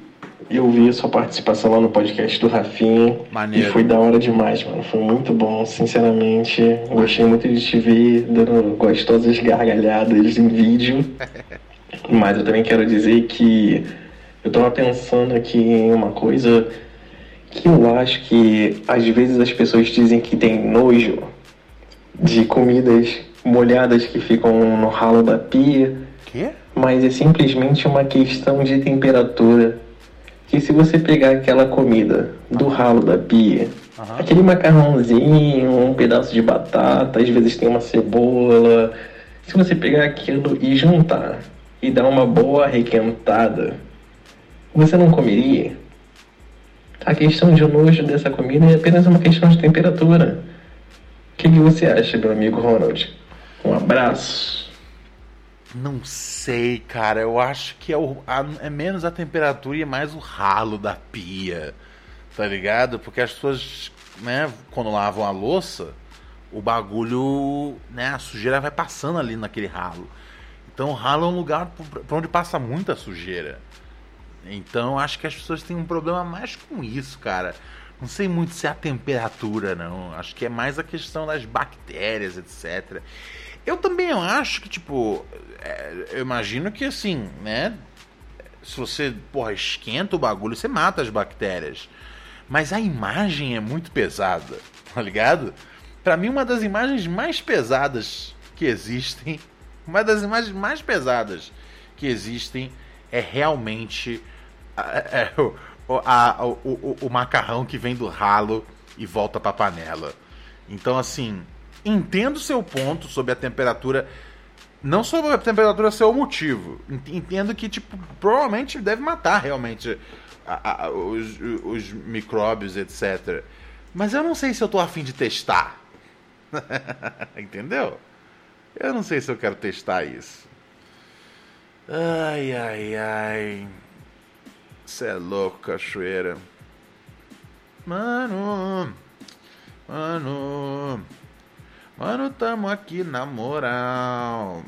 Speaker 4: eu vi a sua participação lá no podcast do Rafinha.
Speaker 2: Maneiro.
Speaker 4: E foi da hora demais, mano. Foi muito bom, sinceramente. Gostei muito de te ver dando gostosas gargalhadas em vídeo. Mas eu também quero dizer que eu tava pensando aqui em uma coisa que eu acho que às vezes as pessoas dizem que tem nojo de comidas molhadas que ficam no ralo da pia
Speaker 2: Quê?
Speaker 4: mas é simplesmente uma questão de temperatura. Que se você pegar aquela comida do ralo da pia, aquele macarrãozinho, um pedaço de batata, às vezes tem uma cebola, se você pegar aquilo e juntar e dar uma boa requentada, você não comeria? A questão de nojo dessa comida é apenas uma questão de temperatura. O que, você acha, meu amigo Ronald? Um abraço.
Speaker 2: Não sei, cara. Eu acho que é, o, a- é menos a temperatura e mais o ralo da pia. Tá ligado? Porque as pessoas, né, quando lavam a louça, o bagulho, né, a sujeira vai passando ali naquele ralo. Então o ralo é um lugar pra onde passa muita sujeira. Então acho que as pessoas têm um problema mais com isso, cara. Não sei muito se é a temperatura, não. Acho que é mais a questão das bactérias, etc. Eu também acho que, tipo, é, eu imagino que assim, né? Se você, porra, esquenta o bagulho, você mata as bactérias. Mas a imagem é muito pesada, tá ligado? Pra mim, uma das imagens mais pesadas que existem, uma das imagens mais pesadas que existem é realmente é, o, o- a- o- o- o macarrão que vem do ralo e volta pra panela. Então, assim, entendo seu ponto sobre a temperatura. Não sobre a temperatura ser o motivo. Ent- Entendo que, tipo, provavelmente deve matar realmente a- a- os, os micróbios, etc. Mas eu não sei se eu tô afim de testar. Entendeu? Eu não sei se eu quero testar isso. Ai, ai, ai. Você é louco, cachoeira. Mano. Mano. Mano, tamo aqui na moral.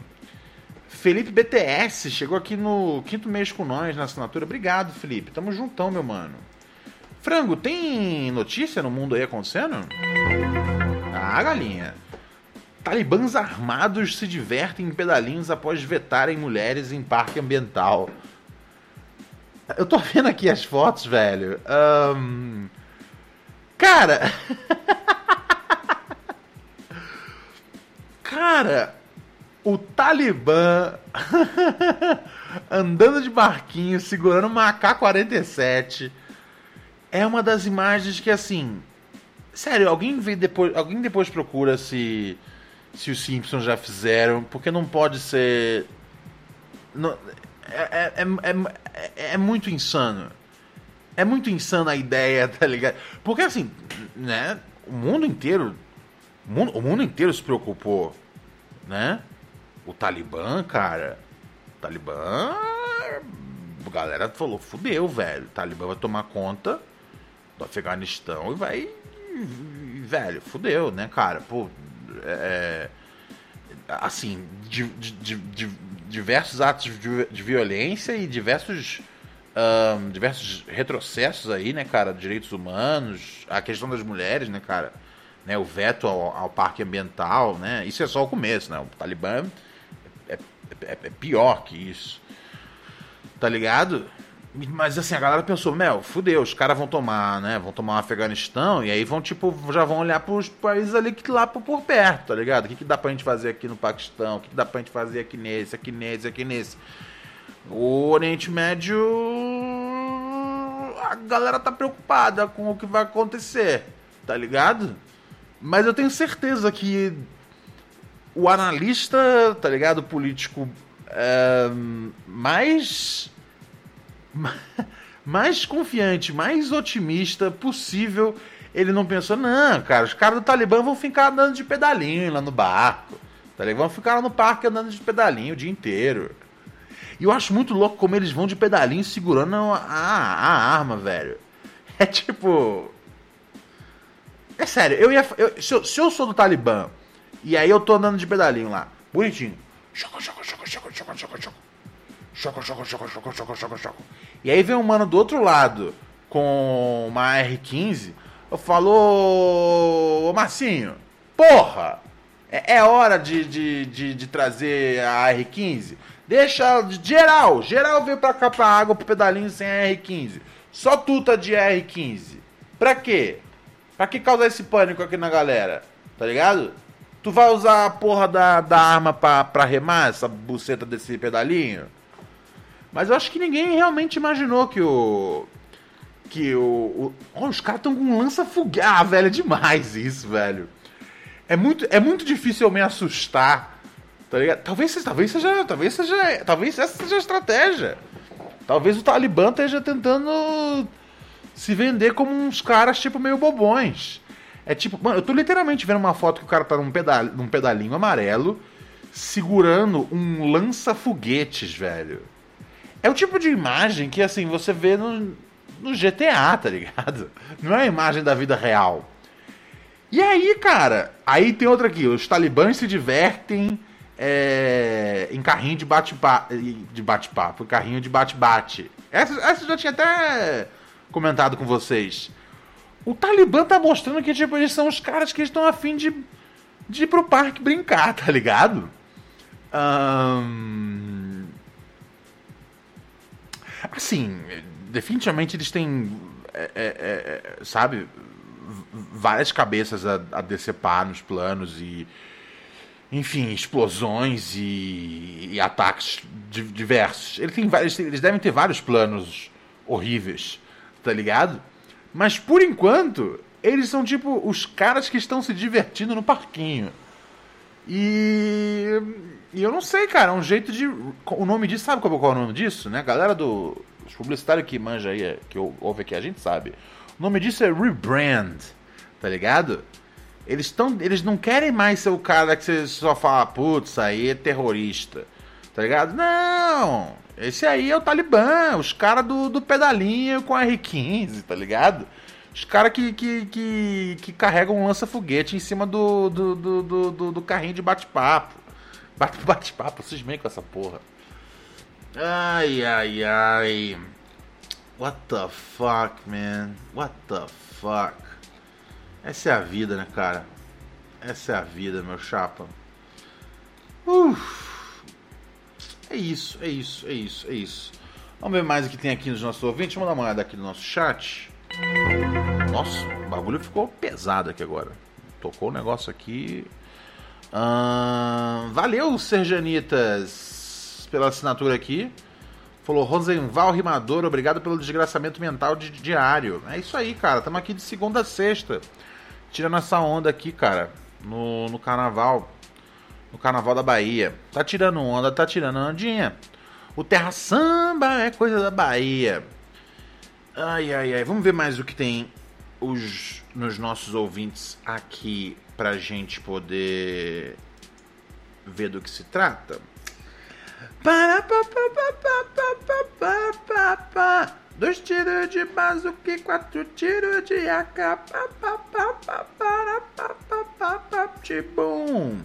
Speaker 2: Felipe BTS chegou aqui no quinto mês com nós na assinatura. Obrigado, Felipe. Tamo juntão, meu mano. Frango, tem notícia no mundo aí acontecendo? Ah, galinha. Talibãs armados se divertem em pedalinhos após vetarem mulheres em parque ambiental. Eu tô vendo aqui as fotos, velho. Um... Cara. Cara, o Talibã andando de barquinho, segurando uma AK-47. É uma das imagens que, assim. Sério, alguém vê depois. Alguém depois procura se. Se os Simpsons já fizeram, porque não pode ser. Não, é, é, é, é, muito insano. É muito insana a ideia, tá ligado? Porque assim, né? O mundo inteiro. O mundo, o mundo inteiro se preocupou, né? O Talibã, cara. O Talibã. A galera falou: fudeu, velho. O Talibã vai tomar conta do Afeganistão e vai. Velho, fudeu, né, cara? Pô. É, assim, de, de, de, diversos atos de, de violência e diversos. Um, diversos retrocessos aí, né, cara? Direitos humanos, a questão das mulheres, né, cara? Né, o veto ao, ao parque ambiental, né? Isso é só o começo, né? O Talibã é, é, é pior que isso. Tá ligado? Mas assim, a galera pensou, Mel, fudeu, os caras vão tomar, né? Vão tomar o Afeganistão e aí vão, tipo, já vão olhar pros países ali que lá por, perto, tá ligado? O que, que dá pra gente fazer aqui no Paquistão? O que, que dá pra gente fazer aqui nesse, aqui nesse, aqui nesse? O Oriente Médio. A galera tá preocupada com o que vai acontecer, tá ligado? Mas eu tenho certeza que o analista, tá ligado? Político é, mais mais confiante, mais otimista possível, ele não pensou, não, cara, os caras do Talibã vão ficar andando de pedalinho lá no barco. Tá? Vão ficar lá no parque andando de pedalinho o dia inteiro. E eu acho muito louco como eles vão de pedalinho segurando a, a, a arma, velho. É tipo. É sério, eu ia. Eu, se, eu, se eu sou do Talibã e aí eu tô andando de pedalinho lá, bonitinho. Choco, choco, choco, choco, choco, choco, choco. Choco, choco, choco, choco, choco, choco, choco. E aí vem um mano do outro lado com uma R15. Eu ô Marcinho, porra! É, é hora de, de, de, de, trazer a R15? Deixa geral, geral veio pra cá pra água pro pedalinho sem a R15. Só tu tá de R15. Pra quê? Pra que causar esse pânico aqui na galera? Tá ligado? Tu vai usar a porra da, da arma pra, pra remar essa buceta desse pedalinho? Mas eu acho que ninguém realmente imaginou que o. Que o. o oh, os caras estão com um lança-foguete. Ah, velho, é demais isso, velho. É muito, é muito difícil eu me assustar. Tá ligado? Talvez, talvez seja. Talvez seja. Talvez essa seja a estratégia. Talvez o Talibã esteja tentando se vender como uns caras, tipo, meio bobões. É tipo, mano, eu tô literalmente vendo uma foto que o cara tá num, pedal, num pedalinho amarelo, segurando um lança-foguetes, velho. É o tipo de imagem que, assim, você vê no, no GTA, tá ligado? Não é a imagem da vida real. E aí, cara, aí tem outra aqui. Os talibãs se divertem é, em carrinho de bate-papo. De bate-papo, carrinho de bate-bate. Essa, essa eu já tinha até comentado com vocês. O Talibã tá mostrando que, tipo, eles são os caras que estão afim de, de ir pro parque brincar, tá ligado? Um, Assim, definitivamente eles têm, é, é, é, sabe, várias cabeças a, a, decepar nos planos e, enfim, explosões e, e ataques diversos. Eles, têm, vários, eles devem ter vários planos horríveis, tá ligado? Mas por enquanto, eles são tipo os caras que estão se divertindo no parquinho. E, e eu não sei, cara, é um jeito de. O nome disso, sabe qual é o nome disso, né? A galera do. Os publicitários que manja aí, que ouve aqui, a gente sabe. O nome disso é rebrand, tá ligado? Eles, tão, eles não querem mais ser o cara que você só fala, putz, aí é terrorista, tá ligado? Não! Esse aí é o Talibã, os caras do, do pedalinho com a R15, tá ligado? Os caras que, que, que, que carregam um lança-foguete em cima do, do, do, do- do carrinho de bate-papo. Bate- Bate-papo, cismei com essa porra. Ai, ai, ai. What the fuck, man? What the fuck? Essa é a vida, né, cara? Essa é a vida, meu chapa. Uf. É isso, é isso, é isso, é isso. Vamos ver mais o que tem aqui nos nossos ouvintes. Vamos dar uma olhada aqui no nosso chat. Nossa, o bagulho ficou pesado aqui agora. Tocou o negócio aqui. Valeu, Serjanitas, pela assinatura aqui. Falou Rosenval Rimador, obrigado pelo desgraçamento mental de diário. É isso aí, cara. Estamos aqui de segunda a sexta. Tirando essa onda aqui, cara. No, no carnaval. No carnaval da Bahia. Tá tirando onda, tá tirando ondinha. O Terra Samba é coisa da Bahia. Ai, ai, ai. Vamos ver mais o que tem os, nos nossos ouvintes aqui para a gente poder ver do que se trata. Dois tiros de bazuca quatro tiros de AK. Tibum.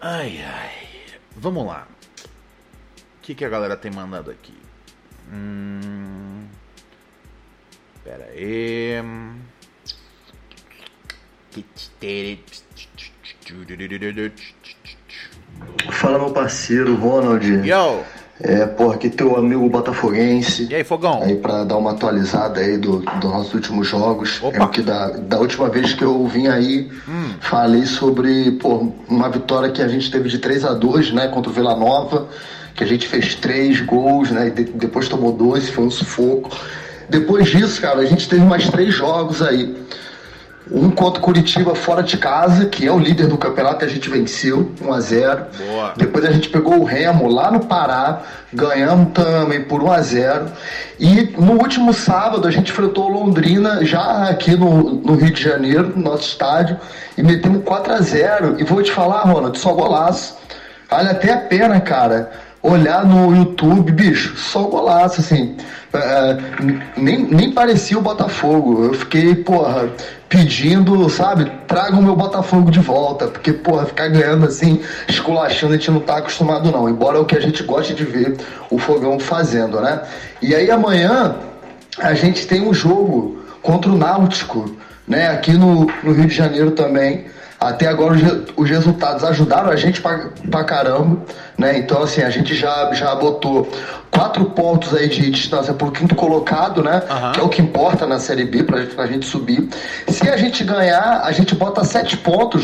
Speaker 2: Ai, ai. Vamos lá. O que, que a galera tem mandado aqui? Hum... Pera aí.
Speaker 5: Fala, meu parceiro, Ronald.
Speaker 2: Yo!
Speaker 5: É, porra, aqui teu amigo botafoguense.
Speaker 2: E aí, Fogão?
Speaker 5: Aí pra dar uma atualizada aí do, dos nossos últimos jogos. É o que da, da última vez que eu vim aí,
Speaker 2: Hum.
Speaker 5: falei sobre, pô, uma vitória que a gente teve de 3 a 2 né, contra o Vila Nova, que a gente fez três gols, né, e de- depois tomou dois, foi um sufoco. Depois disso, cara, a gente teve mais três jogos aí. Um contra o Curitiba fora de casa, que é o líder do campeonato, a gente venceu 1 a 0
Speaker 2: Boa.
Speaker 5: Depois a gente pegou o Remo lá no Pará, ganhamos também por 1 a 0 E no último sábado a gente enfrentou o Londrina, já aqui no, no Rio de Janeiro, no nosso estádio, e metemos 4 a 0 E vou te falar, Ronald, só golaço. Vale até a pena, cara, olhar no YouTube, bicho, só golaço, assim. É, nem, nem parecia o Botafogo. Eu fiquei, porra, pedindo, sabe, traga o meu Botafogo de volta. Porque, porra, ficar ganhando assim, esculachando, a gente não tá acostumado, não. Embora é o que a gente goste de ver o fogão fazendo, né? E aí amanhã a gente tem um jogo contra o Náutico, né? Aqui no, no Rio de Janeiro também. Até agora os, re- os resultados ajudaram a gente pra, pra caramba, né? Então, assim, a gente já, já botou quatro pontos aí de distância pro quinto colocado, né? Que é o que importa na Série B pra, pra gente subir. Se a gente ganhar, a gente bota sete pontos,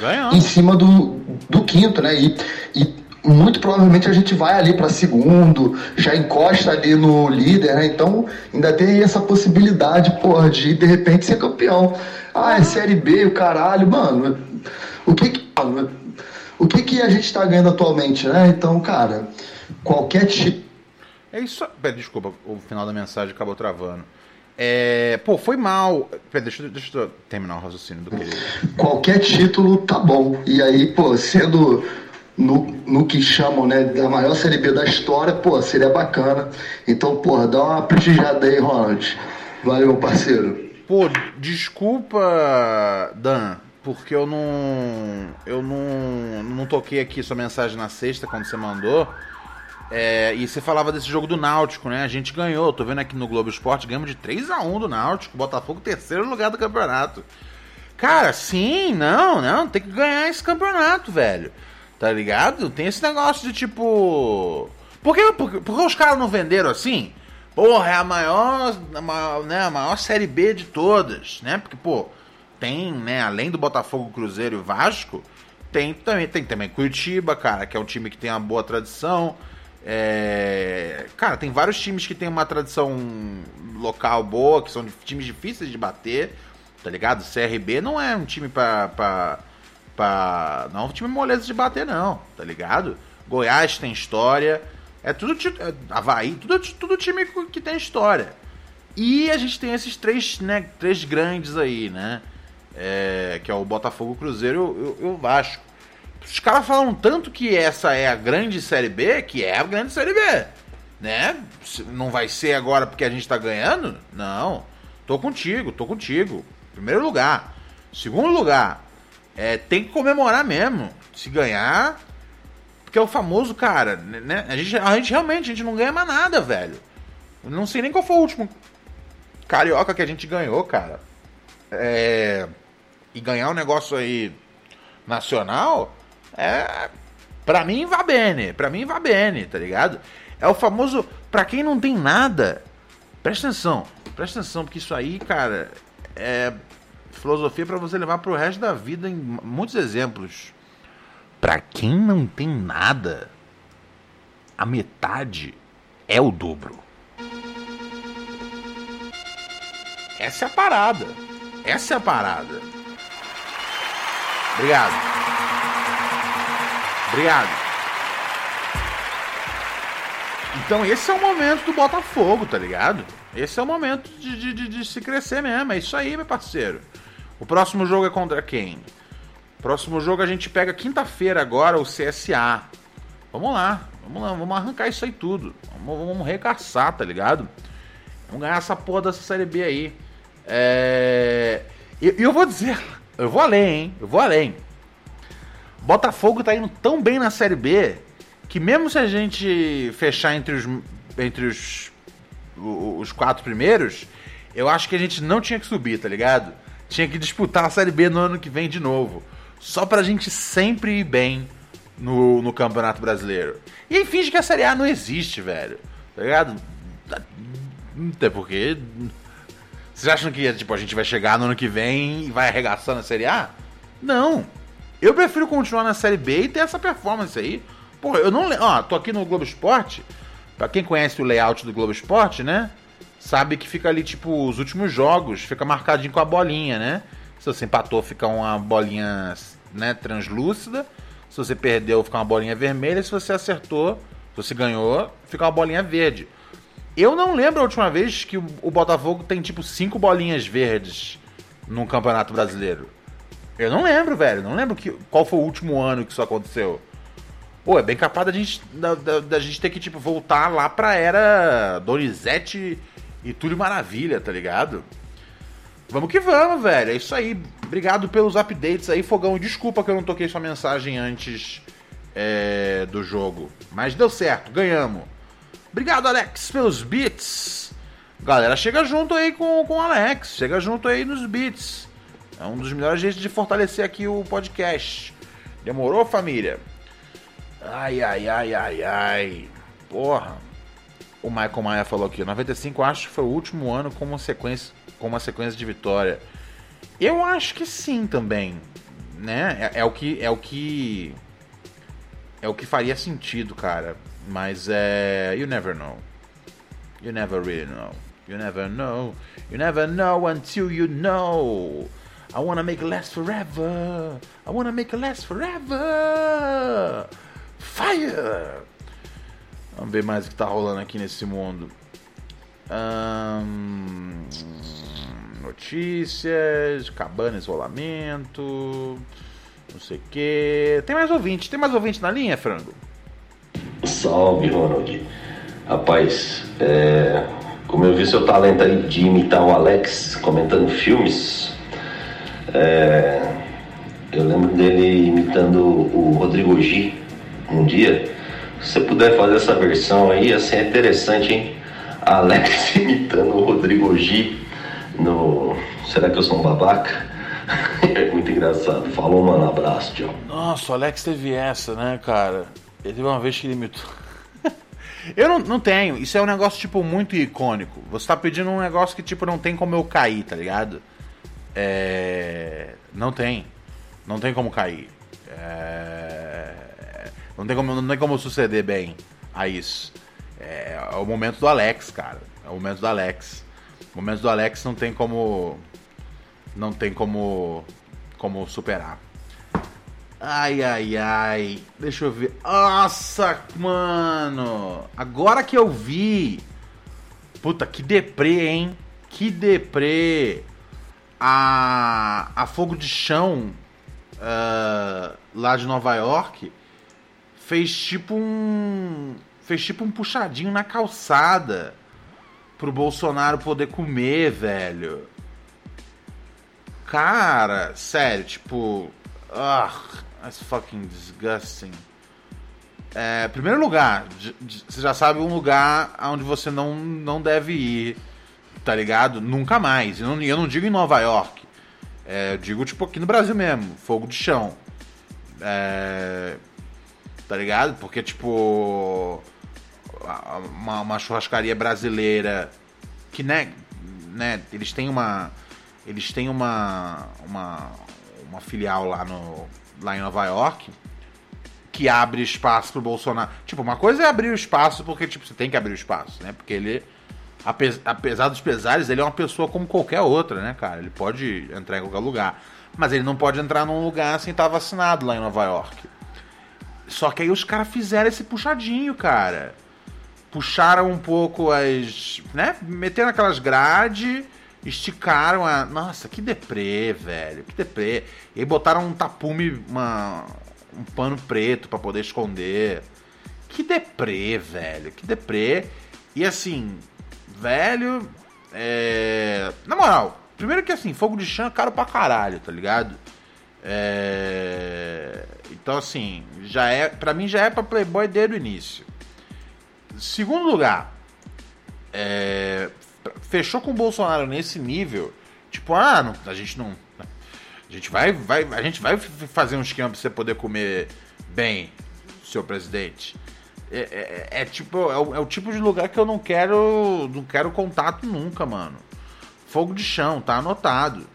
Speaker 2: Ganhamos.
Speaker 5: em cima do, do quinto, né? E, e muito provavelmente a gente vai ali para segundo, já encosta ali no líder, né? Então ainda tem essa possibilidade, porra, de de repente ser campeão. Ah, é Série B, o caralho, mano. O que que, o que, que a gente tá ganhando atualmente, né? Então, cara, qualquer tipo.
Speaker 2: É isso. Pera, desculpa, o final da mensagem acabou travando. É, pô, foi mal. Pera, deixa, deixa eu terminar o raciocínio do querido.
Speaker 5: qualquer título tá bom. E aí, pô, sendo no, no que chamam, né, da maior Série B da história, pô, seria bacana. Então, porra, dá uma prestigiada aí, Ronald. Valeu, parceiro.
Speaker 2: Pô, desculpa, Dan, porque eu não. Eu não. Não toquei aqui sua mensagem na sexta quando você mandou. É, e você falava desse jogo do Náutico, né? A gente ganhou, tô vendo aqui no Globo Esporte, ganhamos de 3 a 1 do Náutico, Botafogo terceiro lugar do campeonato. Cara, sim, não, não, tem que ganhar esse campeonato, velho. Tá ligado? Tem esse negócio de tipo. Por que, por, por que os caras não venderam assim? Porra, é a maior, a maior, né, a maior série B de todas, né? Porque, pô, tem, né, além do Botafogo, Cruzeiro e Vasco, tem também, tem também Curitiba, cara, que é um time que tem uma boa tradição. É, Cara, tem vários times que tem uma tradição local boa, que são times difíceis de bater, tá ligado? CRB não é um time pra. pra, pra... Não é um time moleza de bater, não, tá ligado? Goiás tem história. É tudo. é, Havaí, tudo, tudo time que tem história. E a gente tem esses três, né, três grandes aí, né? É, que é o Botafogo, o Cruzeiro e o- Vasco. Os caras falam tanto que essa é a grande Série B, que é a grande Série B. Né? Não vai ser agora porque a gente tá ganhando? Não. Tô contigo, tô contigo. Primeiro lugar. Segundo lugar, é, tem que comemorar mesmo. Se ganhar. Porque é o famoso, cara, né? A gente, a gente realmente a gente não ganha mais nada, velho. Eu não sei nem qual foi o último carioca que a gente ganhou, cara. É, e ganhar um negócio aí nacional é. Pra mim, va bene. Pra mim, va bene, tá ligado? É o famoso. Pra quem não tem nada. Presta atenção. Presta atenção, porque isso aí, cara. É filosofia para você levar pro resto da vida em muitos exemplos. Pra quem não tem nada, a metade é o dobro. Essa é a parada. Essa é a parada. Obrigado. Obrigado. Então esse é o momento do Botafogo, tá ligado? Esse é o momento de, de, de, se crescer mesmo. É isso aí, meu parceiro. O próximo jogo é contra quem? Próximo jogo a gente pega quinta-feira agora o CSA. Vamos lá, vamos lá, vamos arrancar isso aí tudo. Vamos, vamos recaçar, tá ligado? Vamos ganhar essa porra dessa série B aí. É... E eu, eu vou dizer, eu vou além, hein? Eu vou além. Botafogo tá indo tão bem na série B que mesmo se a gente fechar entre os, entre os, os quatro primeiros, eu acho que a gente não tinha que subir, tá ligado? Tinha que disputar a Série B no ano que vem de novo. Só pra gente sempre ir bem no, no Campeonato Brasileiro. E aí finge que a Série A não existe, velho. Tá ligado? Até porque. Vocês acham que tipo, a gente vai chegar no ano que vem e vai arregaçando a Série A? Não. Eu prefiro continuar na Série B e ter essa performance aí. Porra, eu não. Ó, tô aqui no Globo Esporte. Pra quem conhece o layout do Globo Esporte, né? Sabe que fica ali, tipo, os últimos jogos, fica marcadinho com a bolinha, né? Se você empatou, fica uma bolinha né, translúcida. Se você perdeu, fica uma bolinha vermelha. Se você acertou, se você ganhou, fica uma bolinha verde. Eu não lembro a última vez que o Botafogo tem, tipo, cinco bolinhas verdes num campeonato brasileiro. Eu não lembro, velho. Não lembro que, qual foi o último ano que isso aconteceu. Pô, é bem capaz da gente, da, da, da gente ter que, tipo, voltar lá pra era Donizete e Túlio Maravilha, tá ligado? Vamos que vamos, velho. É isso aí. Obrigado pelos updates aí, Fogão. Desculpa que eu não toquei sua mensagem antes é, do jogo. Mas deu certo, ganhamos. Obrigado, Alex, pelos beats. Galera, chega junto aí com, com o Alex. Chega junto aí nos beats. É um dos melhores jeitos de fortalecer aqui o podcast. Demorou, família? Ai, ai, ai, ai, ai. Porra o Michael Maia falou aqui, 95 acho que foi o último ano com uma sequência, com uma sequência de vitória. Eu acho que sim também, né? É, é, o que é o que é o que faria sentido, cara. Mas é, you never know. You never really know. You never know. You never know until you know. I wanna make it last forever. I wanna make it last forever. Fire! Vamos ver mais o que tá rolando aqui nesse mundo. Notícias, cabana isolamento, não sei o que. Tem mais ouvinte, tem mais ouvinte na linha, frango?
Speaker 6: Salve, Ronald. Rapaz, é, como eu vi seu talento aí de imitar o Alex comentando filmes, é, eu lembro dele imitando o Rodrigo G um dia. Se você puder fazer essa versão aí, assim é interessante, hein? Alex imitando o Rodrigo G no Será que eu sou um babaca? é muito engraçado. Falou, mano, abraço, tchau.
Speaker 2: Nossa, o Alex teve essa, né, cara? Ele teve uma vez que ele imitou. eu não, não tenho. Isso é um negócio, tipo, muito icônico. Você tá pedindo um negócio que, tipo, não tem como eu cair, tá ligado? É. Não tem. Não tem como cair. É não tem como, não tem como suceder bem a isso. É, é, o momento do Alex, cara. É o momento do Alex. O momento do Alex não tem como. Não tem como. Como superar. Ai, ai, ai. Deixa eu ver. Nossa, mano. Agora que eu vi. Puta, que deprê, hein? Que deprê. A, a Fogo de Chão uh, lá de Nova York fez tipo um. Fez tipo um puxadinho na calçada. pro Bolsonaro poder comer, velho. Cara, sério, tipo. Ugh, that's fucking disgusting. É, primeiro lugar, você já sabe um lugar onde você não, não deve ir, tá ligado? Nunca mais. Eu eu não digo em Nova York. É, eu digo, tipo, aqui no Brasil mesmo, fogo de chão. É, tá ligado? Porque, tipo, uma, uma churrascaria brasileira que, né, né, eles têm uma eles têm uma uma, uma filial lá no lá em Nova York que abre espaço pro Bolsonaro. Tipo, uma coisa é abrir o espaço porque tipo você tem que abrir o espaço, né? Porque ele ape- apesar dos pesares, ele é uma pessoa como qualquer outra, né, cara? Ele pode entrar em qualquer lugar, mas ele não pode entrar num lugar sem estar vacinado lá em Nova York. Só que aí os caras fizeram esse puxadinho, cara. Puxaram um pouco as. né? Meteram aquelas grades, esticaram a. Nossa, que deprê, velho. Que deprê. E aí botaram um tapume, uma... um pano preto pra poder esconder. Que deprê, velho. Que deprê. E assim, velho. É... Na moral, primeiro que assim, fogo de chão é caro pra caralho, tá ligado? É... Então, assim, já é. Pra mim já é pra Playboy desde o início. Segundo lugar, é, fechou com o Bolsonaro nesse nível. Tipo, ah, não, a gente não. A gente vai, vai, a gente vai fazer um esquema pra você poder comer bem, seu presidente. É, é- é tipo, é o, é o tipo de lugar que eu não quero. Não quero contato nunca, mano. Fogo de chão, tá anotado.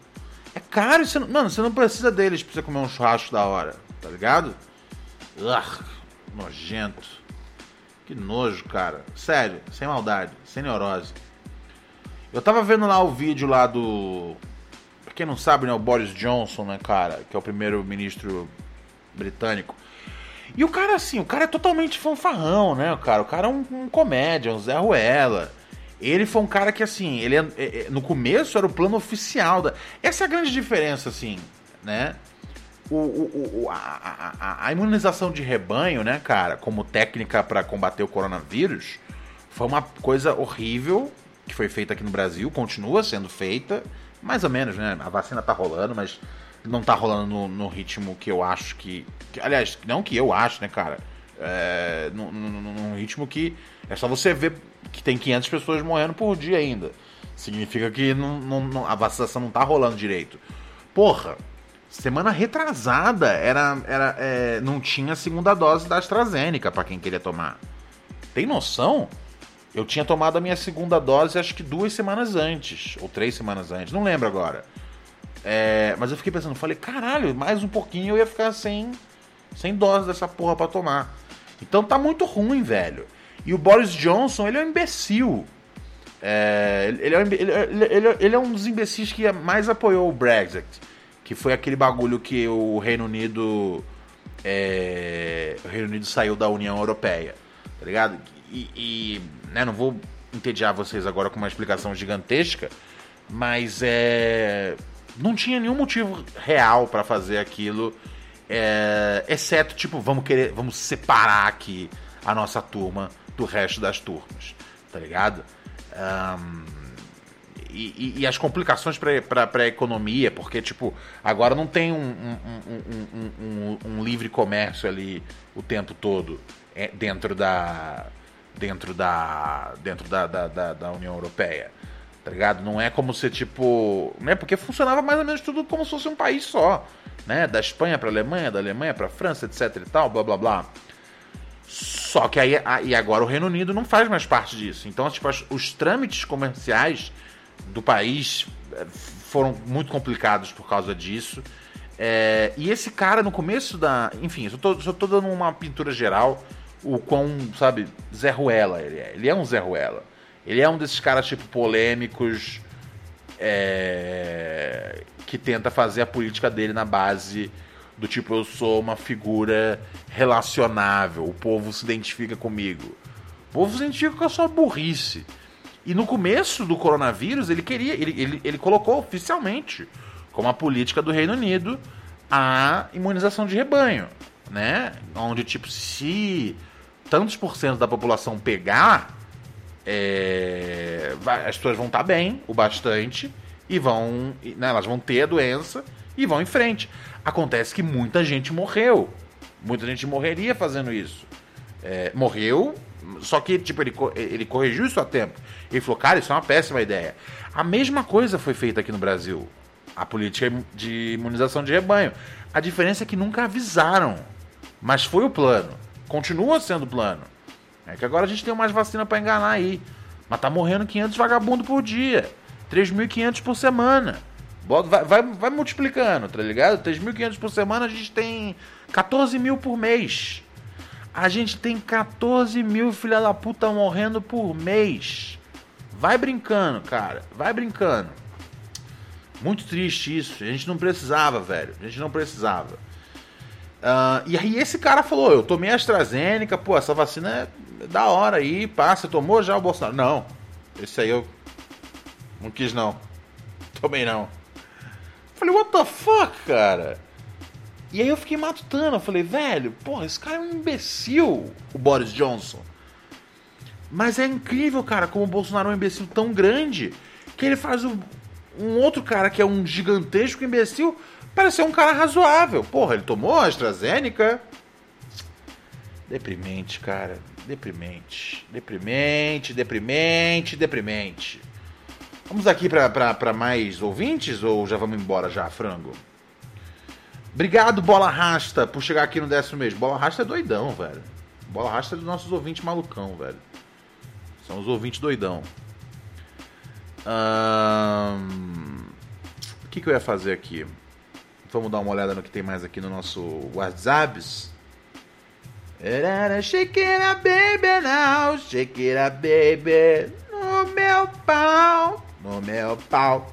Speaker 2: É caro, você não, mano, você não precisa deles pra você comer um churrasco da hora, tá ligado? Ugh, nojento. Que nojo, cara. Sério, sem maldade, sem neurose. Eu tava vendo lá o vídeo lá do. Pra quem não sabe, né? O Boris Johnson, né, cara? Que é o primeiro-ministro britânico. E o cara, assim, o cara é totalmente fanfarrão, né, cara? O cara é um, um comédia, um Zé Ruela. Ele foi um cara que, assim, ele é- é- é- no começo era o plano oficial da. Essa é a grande diferença, assim, né? O, o- o- a, a- a- imunização de rebanho, né, cara, como técnica para combater o coronavírus, foi uma coisa horrível que foi feita aqui no Brasil, continua sendo feita, mais ou menos, né? A vacina tá rolando, mas não tá rolando no, no ritmo que eu acho que, que- Aliás, não que eu acho, né, cara? É, num, num- num- ritmo que é só você ver que tem 500 pessoas morrendo por dia ainda. Significa que não- não- não- a vacinação não tá rolando direito. Porra, semana retrasada era, era, é, não tinha segunda dose da AstraZeneca pra quem queria tomar. Tem noção? Eu tinha tomado a minha segunda dose acho que duas semanas antes, ou três semanas antes, não lembro agora. É, mas eu fiquei pensando, falei, caralho, mais um pouquinho eu ia ficar sem, sem dose dessa porra pra tomar. Então tá muito ruim, velho. E o Boris Johnson, ele é um imbecil. É, ele, é um, ele, ele- ele- é um dos imbecis que mais apoiou o Brexit. Que foi aquele bagulho que o Reino Unido. é, o Reino Unido saiu da União Europeia. Tá ligado? E, e, né, não vou entediar vocês agora com uma explicação gigantesca. Mas é. Não tinha nenhum motivo real pra fazer aquilo. É, exceto, tipo, vamos querer. Vamos separar aqui a nossa turma do resto das turmas. Tá ligado? Ahn, e, e- e as complicações para a economia, porque, tipo, agora não tem um, um- um- um- um- um- um livre comércio ali o tempo todo é, dentro da. dentro da. dentro da, da, da- da União Europeia. Tá ligado? Não é como se, tipo. Né? Porque funcionava mais ou menos tudo como se fosse um país só. Né? Da Espanha para Alemanha, da Alemanha para França, etc e tal, blá blá blá. Só que aí, a- e agora o Reino Unido não faz mais parte disso. Então, tipo, as- os trâmites comerciais do país eh, foram muito complicados por causa disso. É, e esse cara, no começo da. Enfim, eu tô, só tô dando uma pintura geral. O quão, sabe, Zé Ruela ele é. Ele é um Zé Ruela. Ele é um desses caras, tipo, polêmicos. é, que tenta fazer a política dele na base do tipo, eu sou uma figura relacionável, o povo se identifica comigo. O povo se identifica com a sua burrice. E no começo do coronavírus, ele queria, ele, ele, ele colocou oficialmente como a política do Reino Unido a imunização de rebanho, né? Onde, tipo, se tantos por cento da população pegar, é, vai- as pessoas vão estar bem o bastante e vão. né, elas vão ter a doença e vão em frente. Acontece que muita gente morreu. Muita gente morreria fazendo isso. É, morreu, só que tipo, ele, ele corrigiu isso a tempo. Ele falou, cara, isso é uma péssima ideia. A mesma coisa foi feita aqui no Brasil. A política de imunização de rebanho. A diferença é que nunca avisaram. Mas foi o plano. Continua sendo o plano. É que agora a gente tem mais vacina pra enganar aí. Mas tá morrendo 500 vagabundo por dia. 3.500 por semana. Vai, vai, vai multiplicando, tá ligado? 3.500 por semana, a gente tem 14 mil por mês. A gente tem 14 mil filha da puta morrendo por mês. Vai brincando, cara. Vai brincando. Muito triste isso. A gente não precisava, velho. A gente não precisava. Ah, e aí esse cara falou, eu tomei AstraZeneca, pô, essa vacina é da hora aí, você tomou já o Bolsonaro? Não, esse aí eu não quis não, tomei não. Falei, what the fuck, cara? E aí eu fiquei matutando, eu falei, velho, porra, esse cara é um imbecil, o Boris Johnson. Mas é incrível, cara, como o Bolsonaro é um imbecil tão grande que ele faz o- um outro cara que é um gigantesco imbecil parecer um cara razoável. Porra, ele tomou a AstraZeneca. Deprimente, cara. Deprimente. Deprimente, deprimente, deprimente. Vamos aqui pra mais ouvintes ou já vamos embora já, frango? Obrigado, Bola Rasta, por chegar aqui no décimo mês. Bola Rasta é doidão, velho. Bola Rasta é dos nossos ouvintes malucão, velho. São os ouvintes doidão. O que, que eu ia fazer aqui? Vamos dar uma olhada no que tem mais aqui no nosso WhatsApp. Up, baby, now. Up, baby. No meu pau. No meu pau.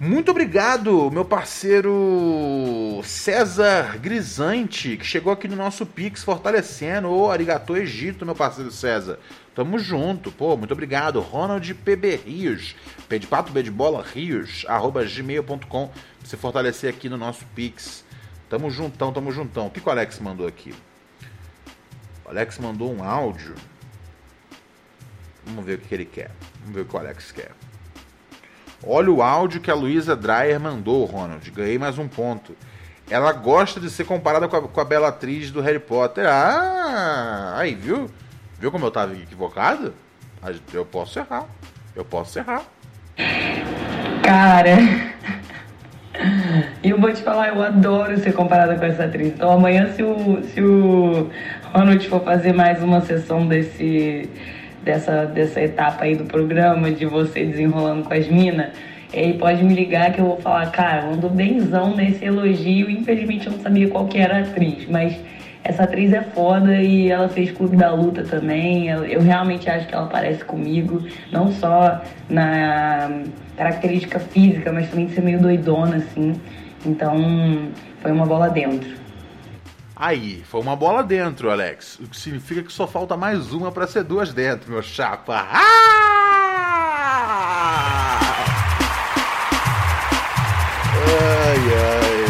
Speaker 2: Muito obrigado, meu parceiro César Grisante, que chegou aqui no nosso Pix fortalecendo. Ô, Arigatô Egito, meu parceiro César. Tamo junto, pô, muito obrigado. Ronald PB Rios, P de pato, B de bola, Rios, arroba gmail.com, pra você fortalecer aqui no nosso Pix. Tamo juntão, tamo juntão. O que o Alex mandou aqui? O Alex mandou um áudio. Vamos ver o que ele quer. Vamos ver o que o Alex quer. Olha o áudio que a Luísa Dreyer mandou, Ronald. Ganhei mais um ponto. Ela gosta de ser comparada com a, com a bela atriz do Harry Potter. Ah, aí, viu? Viu como eu tava equivocado? Eu posso errar. Eu posso errar.
Speaker 7: Cara, eu vou te falar, eu adoro ser comparada com essa atriz. Então amanhã, se o, se o Ronald for fazer mais uma sessão desse, dessa, dessa etapa aí do programa, de você desenrolando com as minas, ele pode me ligar que eu vou falar, cara, mandou benzão nesse elogio. Infelizmente eu não sabia qual que era a atriz, mas essa atriz é foda e ela fez Clube da Luta também. Eu realmente acho que ela parece comigo, não só na característica física, mas também de ser meio doidona, assim. Então, foi uma bola dentro.
Speaker 2: Aí, foi uma bola dentro, Alex. O que significa que só falta mais uma pra ser duas dentro, meu chapa. Ah! Ai, ai.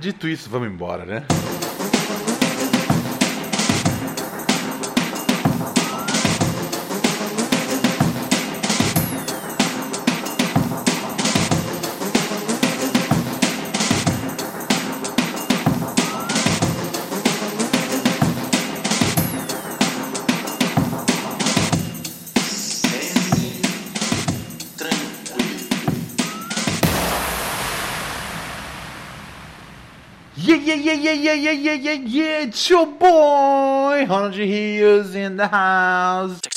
Speaker 2: Dito isso, vamos embora, né? Yeah, yeah, yeah, yeah, yeah, it's your boy, Ronald Rios in the house.